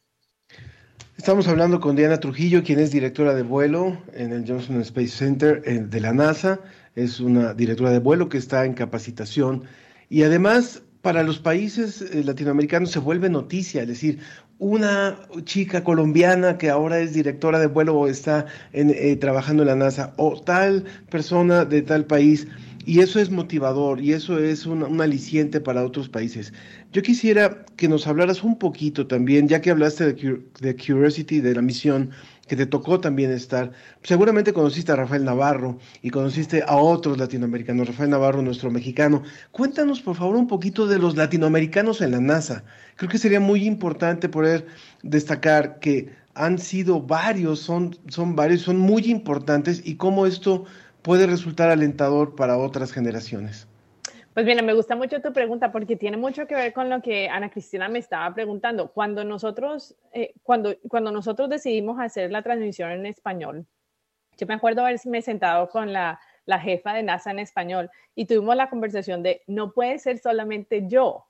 Estamos hablando con Diana Trujillo, quien es directora de vuelo en el Johnson Space Center eh, de la NASA. Es una directora de vuelo que está en capacitación y además para los países eh, latinoamericanos se vuelve noticia, es decir, una chica colombiana que ahora es directora de vuelo o está eh, trabajando en la NASA, o tal persona de tal país, y eso es motivador y eso es un, aliciente para otros países. Yo quisiera que nos hablaras un poquito también, ya que hablaste de, de Curiosity, de la misión, que te tocó también estar. Seguramente conociste a Rafael Navarro y conociste a otros latinoamericanos. Rafael Navarro, nuestro mexicano. Cuéntanos, por favor, un poquito de los latinoamericanos en la NASA. Creo que sería muy importante poder destacar que han sido varios, son, son varios, son muy importantes y cómo esto puede resultar alentador para otras generaciones. Pues bien, me gusta mucho tu pregunta porque tiene mucho que ver con lo que Ana Cristina me estaba preguntando. Cuando nosotros, eh, cuando, cuando nosotros decidimos hacer la transmisión en español, yo me acuerdo haberme sentado con la, la jefa de NASA en español y tuvimos la conversación de no puede ser solamente yo.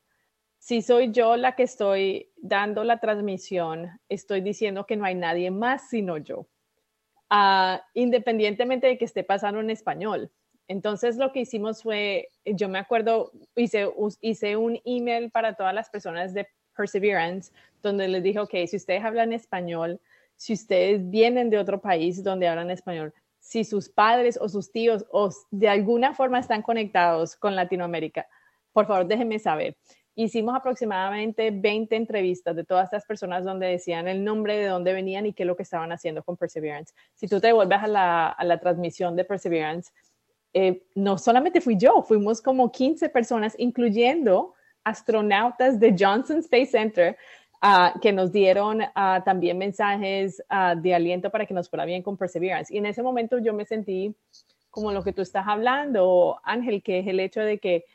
Si soy yo la que estoy dando la transmisión, estoy diciendo que no hay nadie más sino yo, uh, independientemente de que esté pasando en español. Entonces lo que hicimos fue, yo me acuerdo, hice, un email para todas las personas de Perseverance, donde les dije, ok, si ustedes hablan español, si ustedes vienen de otro país donde hablan español, si sus padres o sus tíos o de alguna forma están conectados con Latinoamérica, por favor déjenme saber. Hicimos aproximadamente 20 entrevistas de todas estas personas donde decían el nombre de dónde venían y qué es lo que estaban haciendo con Perseverance. Si tú te vuelves a la transmisión de Perseverance, eh, no solamente fui yo, fuimos como 15 personas, incluyendo astronautas de Johnson Space Center, ah, que nos dieron ah, también mensajes ah, de aliento para que nos fuera bien con Perseverance. Y en ese momento yo me sentí como lo que tú estás hablando, Ángel, que es el hecho de que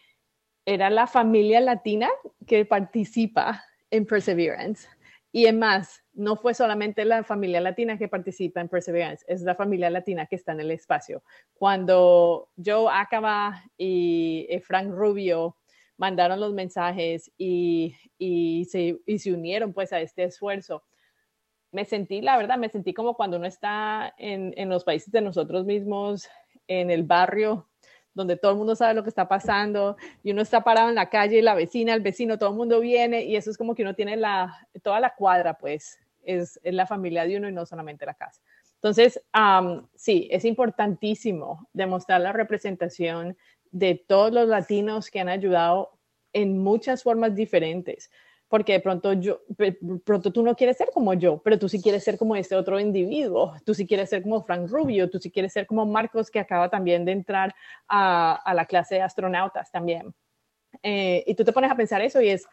era la familia latina que participa en Perseverance. Y es más, no fue solamente la familia latina que participa en Perseverance, es la familia latina que está en el espacio. Cuando Joe Acaba y eh, Frank Rubio mandaron los mensajes y, se, se, unieron pues a este esfuerzo, me sentí, la verdad, me sentí como cuando uno está en, en los países de nosotros mismos, en el barrio donde todo el mundo sabe lo que está pasando y uno está parado en la calle y la vecina, el vecino, todo el mundo viene y eso es como que uno tiene la, toda la cuadra, pues, es, la familia de uno y no solamente la casa. Entonces, sí, es importantísimo demostrar la representación de todos los latinos que han ayudado en muchas formas diferentes, porque de pronto yo, pronto tú no quieres ser como yo, pero tú sí quieres ser como este otro individuo, tú sí quieres ser como Frank Rubio, tú sí quieres ser como Marcos que acaba también de entrar a, la clase de astronautas también. Eh, y tú te pones a pensar eso y es,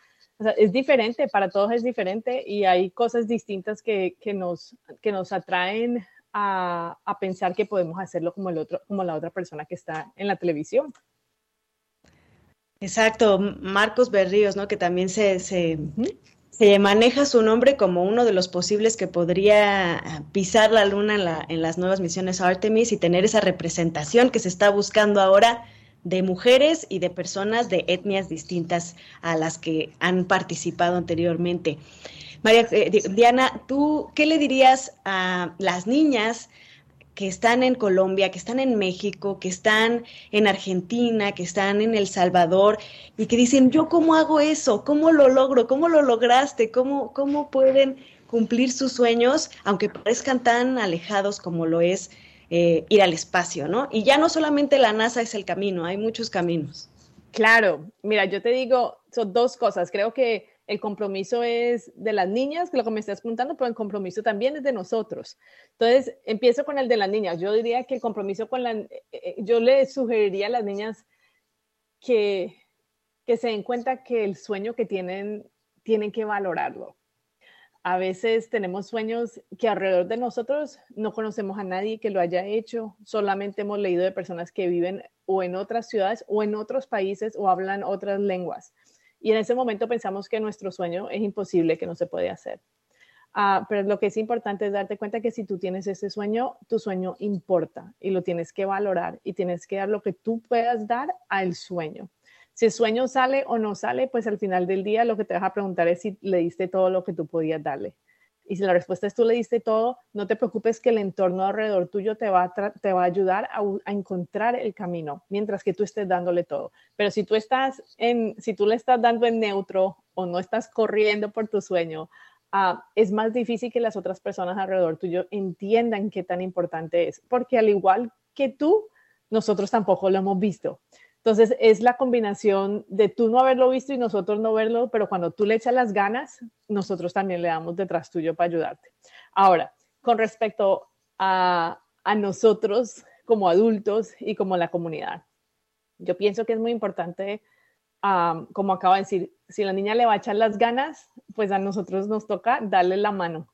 es diferente, para todos es diferente y hay cosas distintas que, que nos, que nos atraen a, a, pensar que podemos hacerlo como, el otro, como la otra persona que está en la televisión. Exacto, Marcos Berríos, ¿no? Que también se, se, se, maneja su nombre como uno de los posibles que podría pisar la luna en, la, en las nuevas misiones Artemis y tener esa representación que se está buscando ahora de mujeres y de personas de etnias distintas a las que han participado anteriormente. María eh, Diana, ¿tú qué le dirías a las niñas que están en Colombia, que están en México, que están en Argentina, que están en El Salvador y que dicen, yo cómo hago eso, cómo lo logro, cómo lo lograste, cómo, cómo pueden cumplir sus sueños, aunque parezcan tan alejados como lo es eh, ir al espacio, ¿no? Y ya no solamente la NASA es el camino, hay muchos caminos. Claro, mira, yo te digo, son dos cosas. Creo que el compromiso es de las niñas, que lo que me estás preguntando, pero el compromiso también es de nosotros. Entonces, empiezo con el de las niñas. Yo diría que el compromiso con la... Eh, eh, yo le sugeriría a las niñas que, que se den cuenta que el sueño que tienen, tienen que valorarlo a veces tenemos sueños que alrededor de nosotros no conocemos a nadie que lo haya hecho, solamente hemos leído de personas que viven o en otras ciudades o en otros países o hablan otras lenguas. Y en ese momento pensamos que nuestro sueño es imposible, que no se puede hacer. Ah, pero lo que es importante es darte cuenta que si tú tienes ese sueño, tu sueño importa y lo tienes que valorar y tienes que dar lo que tú puedas dar al sueño. Si sueño sale o no sale, pues al final del día lo que te vas a preguntar es si le diste todo lo que tú podías darle. Y si la respuesta es tú le diste todo, no te preocupes que el entorno alrededor tuyo te va a, te va a ayudar a, encontrar el camino, mientras que tú estés dándole todo. Pero si tú estás en, si tú le estás dando en neutro o no estás corriendo por tu sueño, ah, es más difícil que las otras personas alrededor tuyo entiendan qué tan importante es, porque al igual que tú, nosotros tampoco lo hemos visto. Entonces es la combinación de tú no haberlo visto y nosotros no verlo, pero cuando tú le echas las ganas, nosotros también le damos detrás tuyo para ayudarte. Ahora, con respecto a, nosotros como adultos y como la comunidad, yo pienso que es muy importante, como acabo de decir, si la niña le va a echar las ganas, pues a nosotros nos toca darle la mano.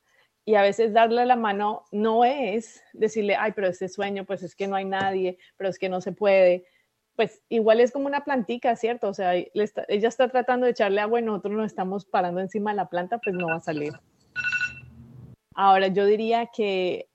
Y a veces darle la mano no es decirle, ay, pero ese sueño, pues es que no hay nadie, pero es que no se puede pues igual es como una plantica, ¿cierto? O sea, ella está tratando de echarle agua y nosotros nos estamos parando encima de la planta, pues no va a salir. Ahora, yo diría que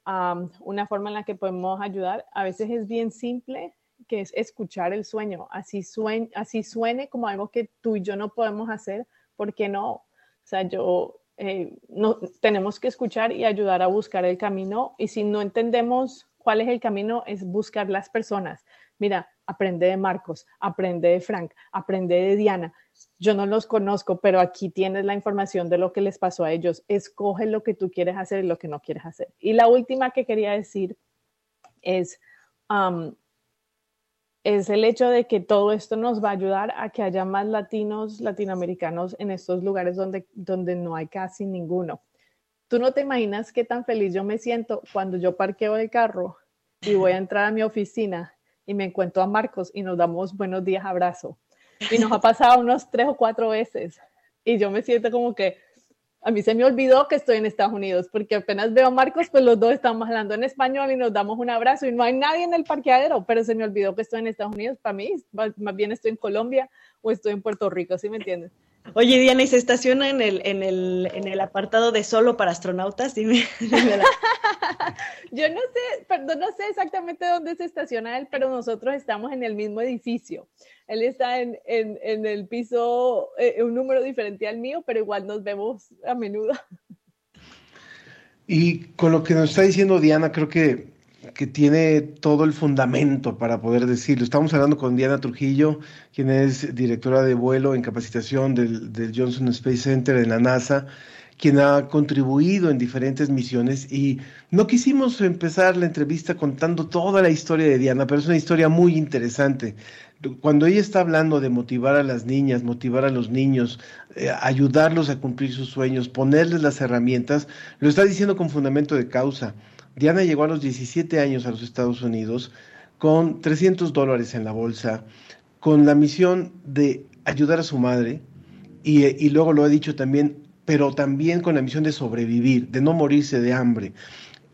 una forma en la que podemos ayudar a veces es bien simple, que es escuchar el sueño. Así, sueñe, así suene como algo que tú y yo no podemos hacer, ¿por qué no? O sea, yo, eh, no, tenemos que escuchar y ayudar a buscar el camino. Y si no entendemos cuál es el camino, es buscar las personas. Mira, aprende de Marcos, aprende de Frank, aprende de Diana. Yo no los conozco, pero aquí tienes la información de lo que les pasó a ellos. Escoge lo que tú quieres hacer y lo que no quieres hacer. Y la última que quería decir es, um, es el hecho de que todo esto nos va a ayudar a que haya más latinos, latinoamericanos en estos lugares donde, donde no hay casi ninguno. Tú no te imaginas qué tan feliz yo me siento cuando yo parqueo el carro y voy a entrar a mi oficina y me encuentro a Marcos y nos damos buenos días, abrazo. Y nos ha pasado unos tres o cuatro veces. Y yo me siento como que a mí se me olvidó que estoy en Estados Unidos, porque apenas veo a Marcos, pues los dos estamos hablando en español y nos damos un abrazo y no hay nadie en el parqueadero, pero se me olvidó que estoy en Estados Unidos. Para mí, más bien estoy en Colombia o estoy en Puerto Rico, ¿sí me entiendes? Oye, Diana, ¿y se estaciona en el, en el, en el apartado de solo para astronautas? Dime. Yo no sé, perdón, no sé exactamente dónde se estaciona él, pero nosotros estamos en el mismo edificio. Él está en, en, en el piso, eh, un número diferente al mío, pero igual nos vemos a menudo. Y con lo que nos está diciendo Diana, creo que que tiene todo el fundamento para poder decirlo. Estamos hablando con Diana Trujillo, quien es directora de vuelo en capacitación del, del, Johnson Space Center en la NASA, quien ha contribuido en diferentes misiones y no quisimos empezar la entrevista contando toda la historia de Diana, pero es una historia muy interesante. Cuando ella está hablando de motivar a las niñas, motivar a los niños, eh, ayudarlos a cumplir sus sueños, ponerles las herramientas, lo está diciendo con fundamento de causa. Diana llegó a los 17 años a los Estados Unidos con 300 dólares en la bolsa, con la misión de ayudar a su madre y, y, luego lo ha dicho también, pero también con la misión de sobrevivir, de no morirse de hambre.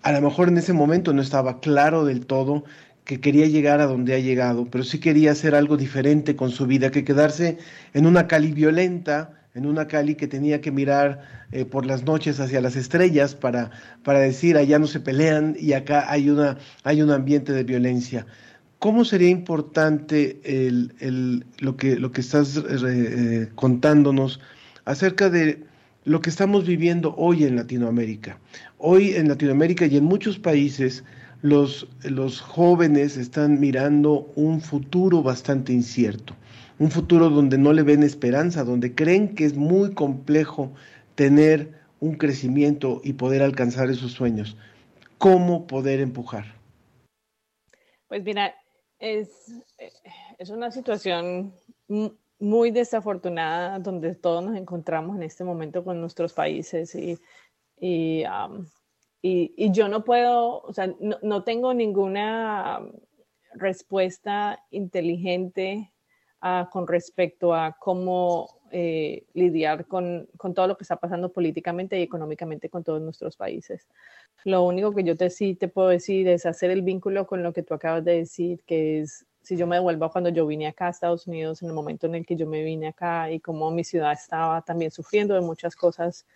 A lo mejor en ese momento no estaba claro del todo que quería llegar a donde ha llegado, pero sí quería hacer algo diferente con su vida, que quedarse en una Cali violenta, en una Cali que tenía que mirar eh, por las noches hacia las estrellas para, para decir allá no se pelean y acá hay, una, hay un ambiente de violencia. ¿cómo sería importante lo, que, lo que estás eh, contándonos acerca de lo que estamos viviendo hoy en Latinoamérica? Hoy en Latinoamérica y en muchos países, los, los jóvenes están mirando un futuro bastante incierto, un futuro donde no le ven esperanza, donde creen que es muy complejo tener un crecimiento y poder alcanzar esos sueños. ¿Cómo poder empujar? Pues mira, es, es una situación muy desafortunada donde todos nos encontramos en este momento con nuestros países y, y, y, yo no puedo, o sea, no, no tengo ninguna respuesta inteligente uh, con respecto a cómo eh, lidiar con, con, todo lo que está pasando políticamente y económicamente con todos nuestros países. Lo único que yo te, sí te puedo decir es hacer el vínculo con lo que tú acabas de decir, que es si yo me devuelvo cuando yo vine acá a Estados Unidos, en el momento en el que yo me vine acá y como mi ciudad estaba también sufriendo de muchas cosas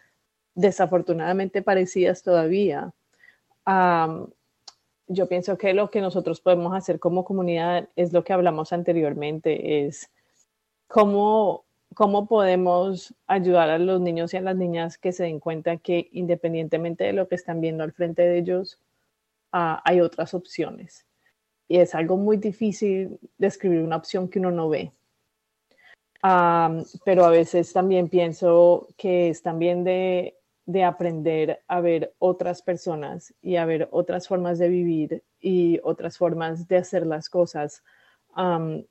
desafortunadamente parecidas todavía. Yo pienso que lo que nosotros podemos hacer como comunidad es lo que hablamos anteriormente, es cómo cómo podemos ayudar a los niños y a las niñas que se den cuenta que independientemente de lo que están viendo al frente de ellos, uh, hay otras opciones. Y es algo muy difícil describir una opción que uno no ve. Um, pero a veces también pienso que es también de, de aprender a ver otras personas y a ver otras formas de vivir y otras formas de hacer las cosas.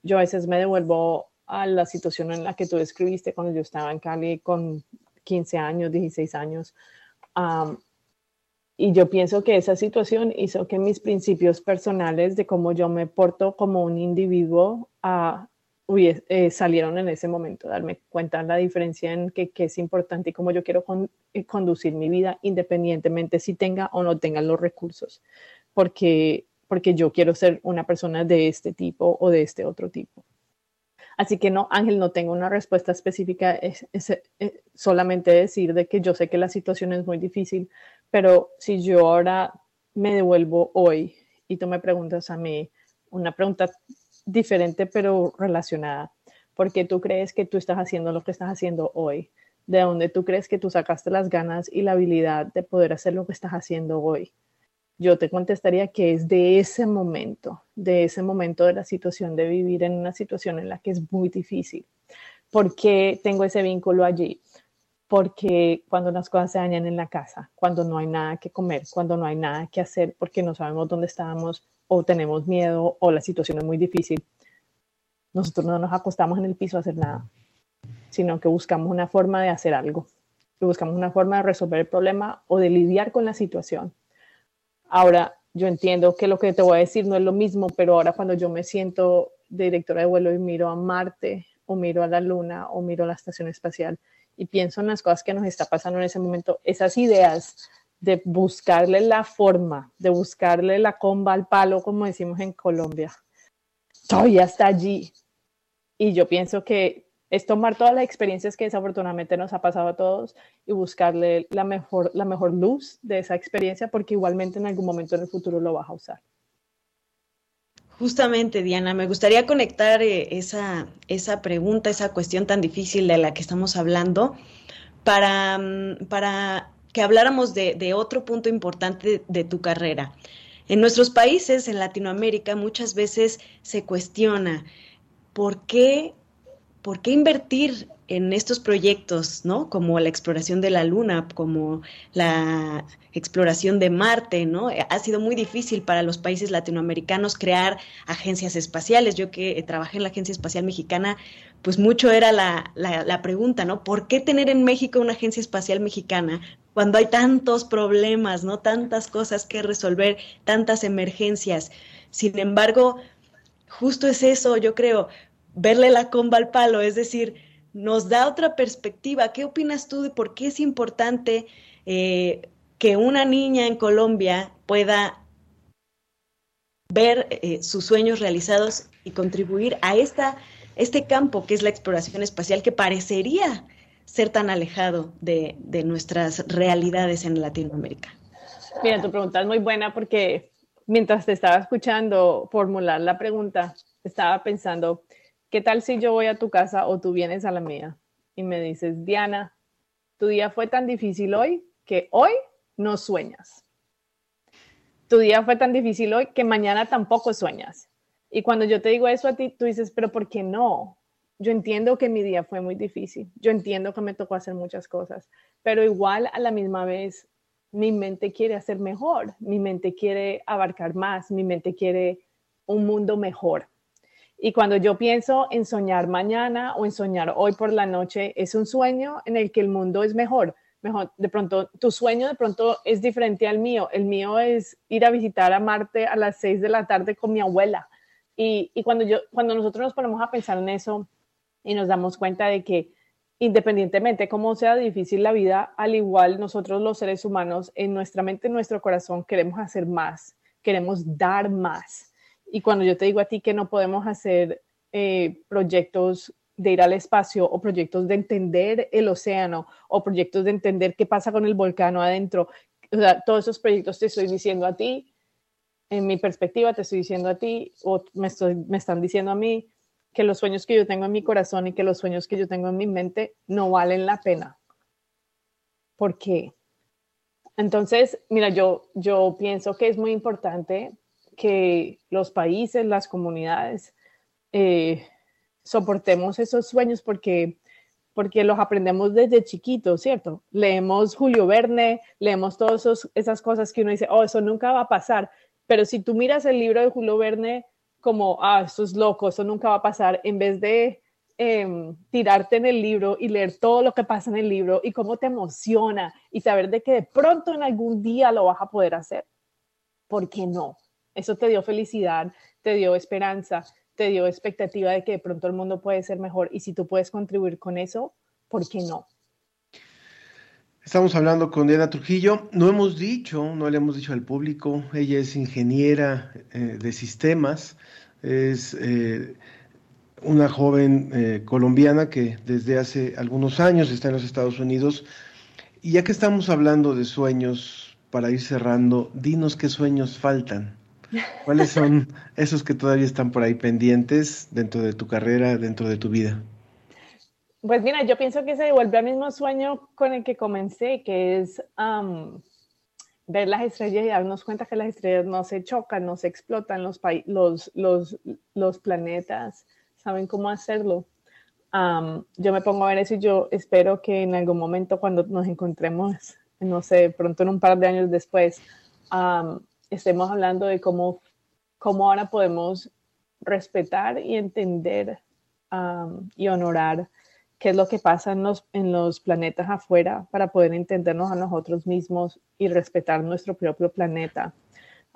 Yo a veces me devuelvo a la situación en la que tú describiste cuando yo estaba en Cali con 15 años, 16 años. y yo pienso que esa situación hizo que mis principios personales de cómo yo me porto como un individuo uh, salieron en ese momento, darme cuenta la diferencia en qué es importante y cómo yo quiero eh, conducir mi vida independientemente si tenga o no tenga los recursos, porque, porque yo quiero ser una persona de este tipo o de este otro tipo. Así que no, Ángel, no tengo una respuesta específica, es, eh, solamente decir de que yo sé que la situación es muy difícil, pero si yo ahora me devuelvo hoy y tú me preguntas a mí una pregunta diferente pero relacionada, ¿por qué tú crees que tú estás haciendo lo que estás haciendo hoy? ¿De dónde tú crees que tú sacaste las ganas y la habilidad de poder hacer lo que estás haciendo hoy? yo te contestaría que es de ese momento, de ese momento de la situación de vivir en una situación en la que es muy difícil. ¿Por qué tengo ese vínculo allí? Porque cuando las cosas se dañan en la casa, cuando no hay nada que comer, cuando no hay nada que hacer porque no sabemos dónde estamos o tenemos miedo o la situación es muy difícil, nosotros no nos acostamos en el piso a hacer nada, sino que buscamos una forma de hacer algo, buscamos una forma de resolver el problema o de lidiar con la situación. Ahora, yo entiendo que lo que te voy a decir no es lo mismo, pero ahora cuando yo me siento directora de vuelo y miro a Marte o miro a la Luna o miro a la Estación Espacial y pienso en las cosas que nos está pasando en ese momento, esas ideas de buscarle la forma, de buscarle la comba al palo, como decimos en Colombia, todavía está allí. Y yo pienso que es tomar todas las experiencias que desafortunadamente nos ha pasado a todos y buscarle la mejor, la mejor luz de esa experiencia porque igualmente en algún momento en el futuro lo vas a usar. Justamente, Diana, me gustaría conectar eh, esa, esa pregunta, esa cuestión tan difícil de la que estamos hablando, para, mm, para que habláramos de, de otro punto importante de tu carrera. En nuestros países, en Latinoamérica, muchas veces se cuestiona por qué ¿por qué invertir en estos proyectos, ¿no? Como la exploración de la Luna, como la exploración de Marte, ¿no? Ha sido muy difícil para los países latinoamericanos crear agencias espaciales. Yo que trabajé en la Agencia Espacial Mexicana, pues mucho era la, la pregunta, ¿no? ¿Por qué tener en México una agencia espacial mexicana cuando hay tantos problemas, ¿no? Tantas cosas que resolver, tantas emergencias. Sin embargo, justo es eso, yo creo, verle la comba al palo, es decir, nos da otra perspectiva. ¿Qué opinas tú de por qué es importante eh, que una niña en Colombia pueda ver eh, sus sueños realizados y contribuir a esta, este campo que es la exploración espacial que parecería ser tan alejado de, de nuestras realidades en Latinoamérica? Mira, tu pregunta es muy buena porque mientras te estaba escuchando formular la pregunta, estaba pensando, ¿qué tal si yo voy a tu casa o tú vienes a la mía? Y me dices, Diana, tu día fue tan difícil hoy que hoy no sueñas. Tu día fue tan difícil hoy que mañana tampoco sueñas. Y cuando yo te digo eso a ti, tú dices, pero ¿por qué no? Yo entiendo que mi día fue muy difícil. Yo entiendo que me tocó hacer muchas cosas, pero igual a la misma vez mi mente quiere hacer mejor, mi mente quiere abarcar más, mi mente quiere un mundo mejor. Y cuando yo pienso en soñar mañana o en soñar hoy por la noche, es un sueño en el que el mundo es mejor. Mejor, de pronto, tu sueño de pronto es diferente al mío. El mío es ir a visitar a Marte a las seis de la tarde con mi abuela. Y, y cuando, yo, cuando nosotros nos ponemos a pensar en eso y nos damos cuenta de que independientemente cómo sea difícil la vida, al igual nosotros los seres humanos, en nuestra mente, en nuestro corazón, queremos hacer más, queremos dar más. Y cuando yo te digo a ti que no podemos hacer eh, proyectos de ir al espacio o proyectos de entender el océano o proyectos de entender qué pasa con el volcán adentro, o sea, todos esos proyectos te estoy diciendo a ti, en mi perspectiva te estoy diciendo a ti o me, estoy, me están diciendo a mí que los sueños que yo tengo en mi corazón y que los sueños que yo tengo en mi mente no valen la pena. ¿Por qué? Entonces, mira, yo, yo pienso que es muy importante que los países, las comunidades, eh, soportemos esos sueños porque, porque los aprendemos desde chiquitos, ¿cierto? Leemos Julio Verne, leemos todas esas cosas que uno dice, oh, eso nunca va a pasar. Pero si tú miras el libro de Julio Verne como, ah, eso es loco, eso nunca va a pasar, en vez de em, tirarte en el libro y leer todo lo que pasa en el libro y cómo te emociona y saber de que de pronto en algún día lo vas a poder hacer. ¿Por qué no? Eso te dio felicidad, te dio esperanza, te dio expectativa de que de pronto el mundo puede ser mejor y si tú puedes contribuir con eso, ¿por qué no? Estamos hablando con Diana Trujillo. No hemos dicho, no le hemos dicho al público, ella es ingeniera eh, de sistemas, es eh, una joven eh, colombiana que desde hace algunos años está en los Estados Unidos. Y ya que estamos hablando de sueños, para ir cerrando, dinos qué sueños faltan. ¿Cuáles son esos que todavía están por ahí pendientes dentro de tu carrera, dentro de tu vida? Pues mira, yo pienso que se devuelve al mismo sueño con el que comencé, que es ver las estrellas y darnos cuenta que las estrellas no se chocan, no se explotan, los, los, los, los planetas saben cómo hacerlo. yo me pongo a ver eso y yo espero que en algún momento cuando nos encontremos, no sé, pronto en un par de años después, estemos hablando de cómo, cómo ahora podemos respetar y entender y honorar qué es lo que pasa en los, en los planetas afuera para poder entendernos a nosotros mismos y respetar nuestro propio planeta.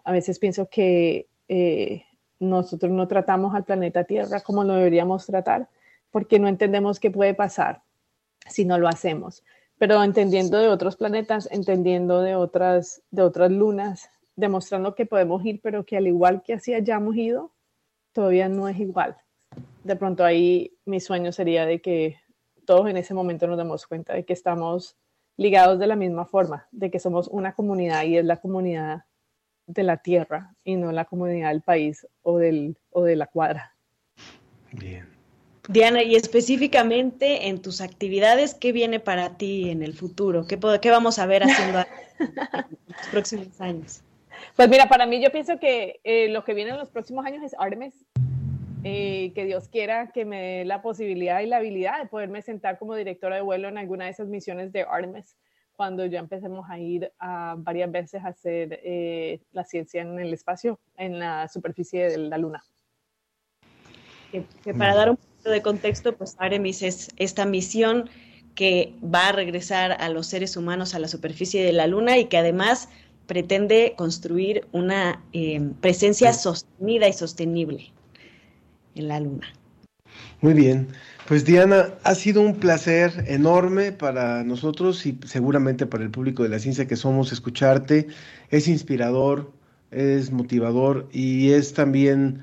A veces pienso que eh, nosotros no tratamos al planeta Tierra como lo deberíamos tratar porque no entendemos qué puede pasar si no lo hacemos. Pero entendiendo de otros planetas, entendiendo de otras, de otras lunas, demostrando que podemos ir, pero que al igual que así hayamos ido, todavía no es igual. De pronto ahí mi sueño sería de que todos en ese momento nos damos cuenta de que estamos ligados de la misma forma, de que somos una comunidad y es la comunidad de la tierra y no la comunidad del país o, del, o de la cuadra. Bien. Diana, y específicamente en tus actividades, ¿qué viene para ti en el futuro? ¿Qué, qué vamos a ver haciendo en los próximos años? Pues mira, para mí yo pienso que eh, lo que viene en los próximos años es Artemis, eh, que Dios quiera que me dé la posibilidad y la habilidad de poderme sentar como directora de vuelo en alguna de esas misiones de Artemis, cuando ya empecemos a ir varias veces a hacer eh, la ciencia en el espacio, en la superficie de la Luna. Que, para dar un poquito de contexto, pues Artemis es esta misión que va a regresar a los seres humanos a la superficie de la Luna y que además pretende construir una eh, presencia sostenida y sostenible en la luna. Muy bien. Pues Diana, ha sido un placer enorme para nosotros y seguramente para el público de la ciencia que somos escucharte. Es inspirador, es motivador y es también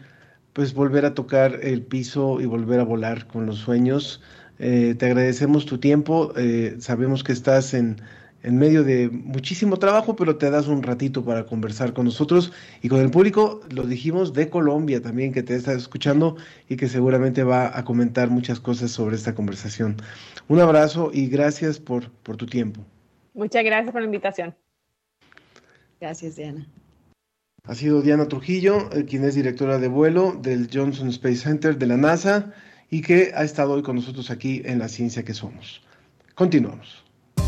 pues volver a tocar el piso y volver a volar con los sueños. Eh, te agradecemos tu tiempo. Eh, sabemos que estás en, en medio de muchísimo trabajo, pero te das un ratito para conversar con nosotros y con el público, lo dijimos, de Colombia también, que te está escuchando y que seguramente va a comentar muchas cosas sobre esta conversación. Un abrazo y gracias por, por tu tiempo. Muchas gracias por la invitación. Gracias, Diana. Ha sido Diana Trujillo, eh, quien es directora de vuelo del Johnson Space Center de la NASA y que ha estado hoy con nosotros aquí en La Ciencia que Somos. Continuamos.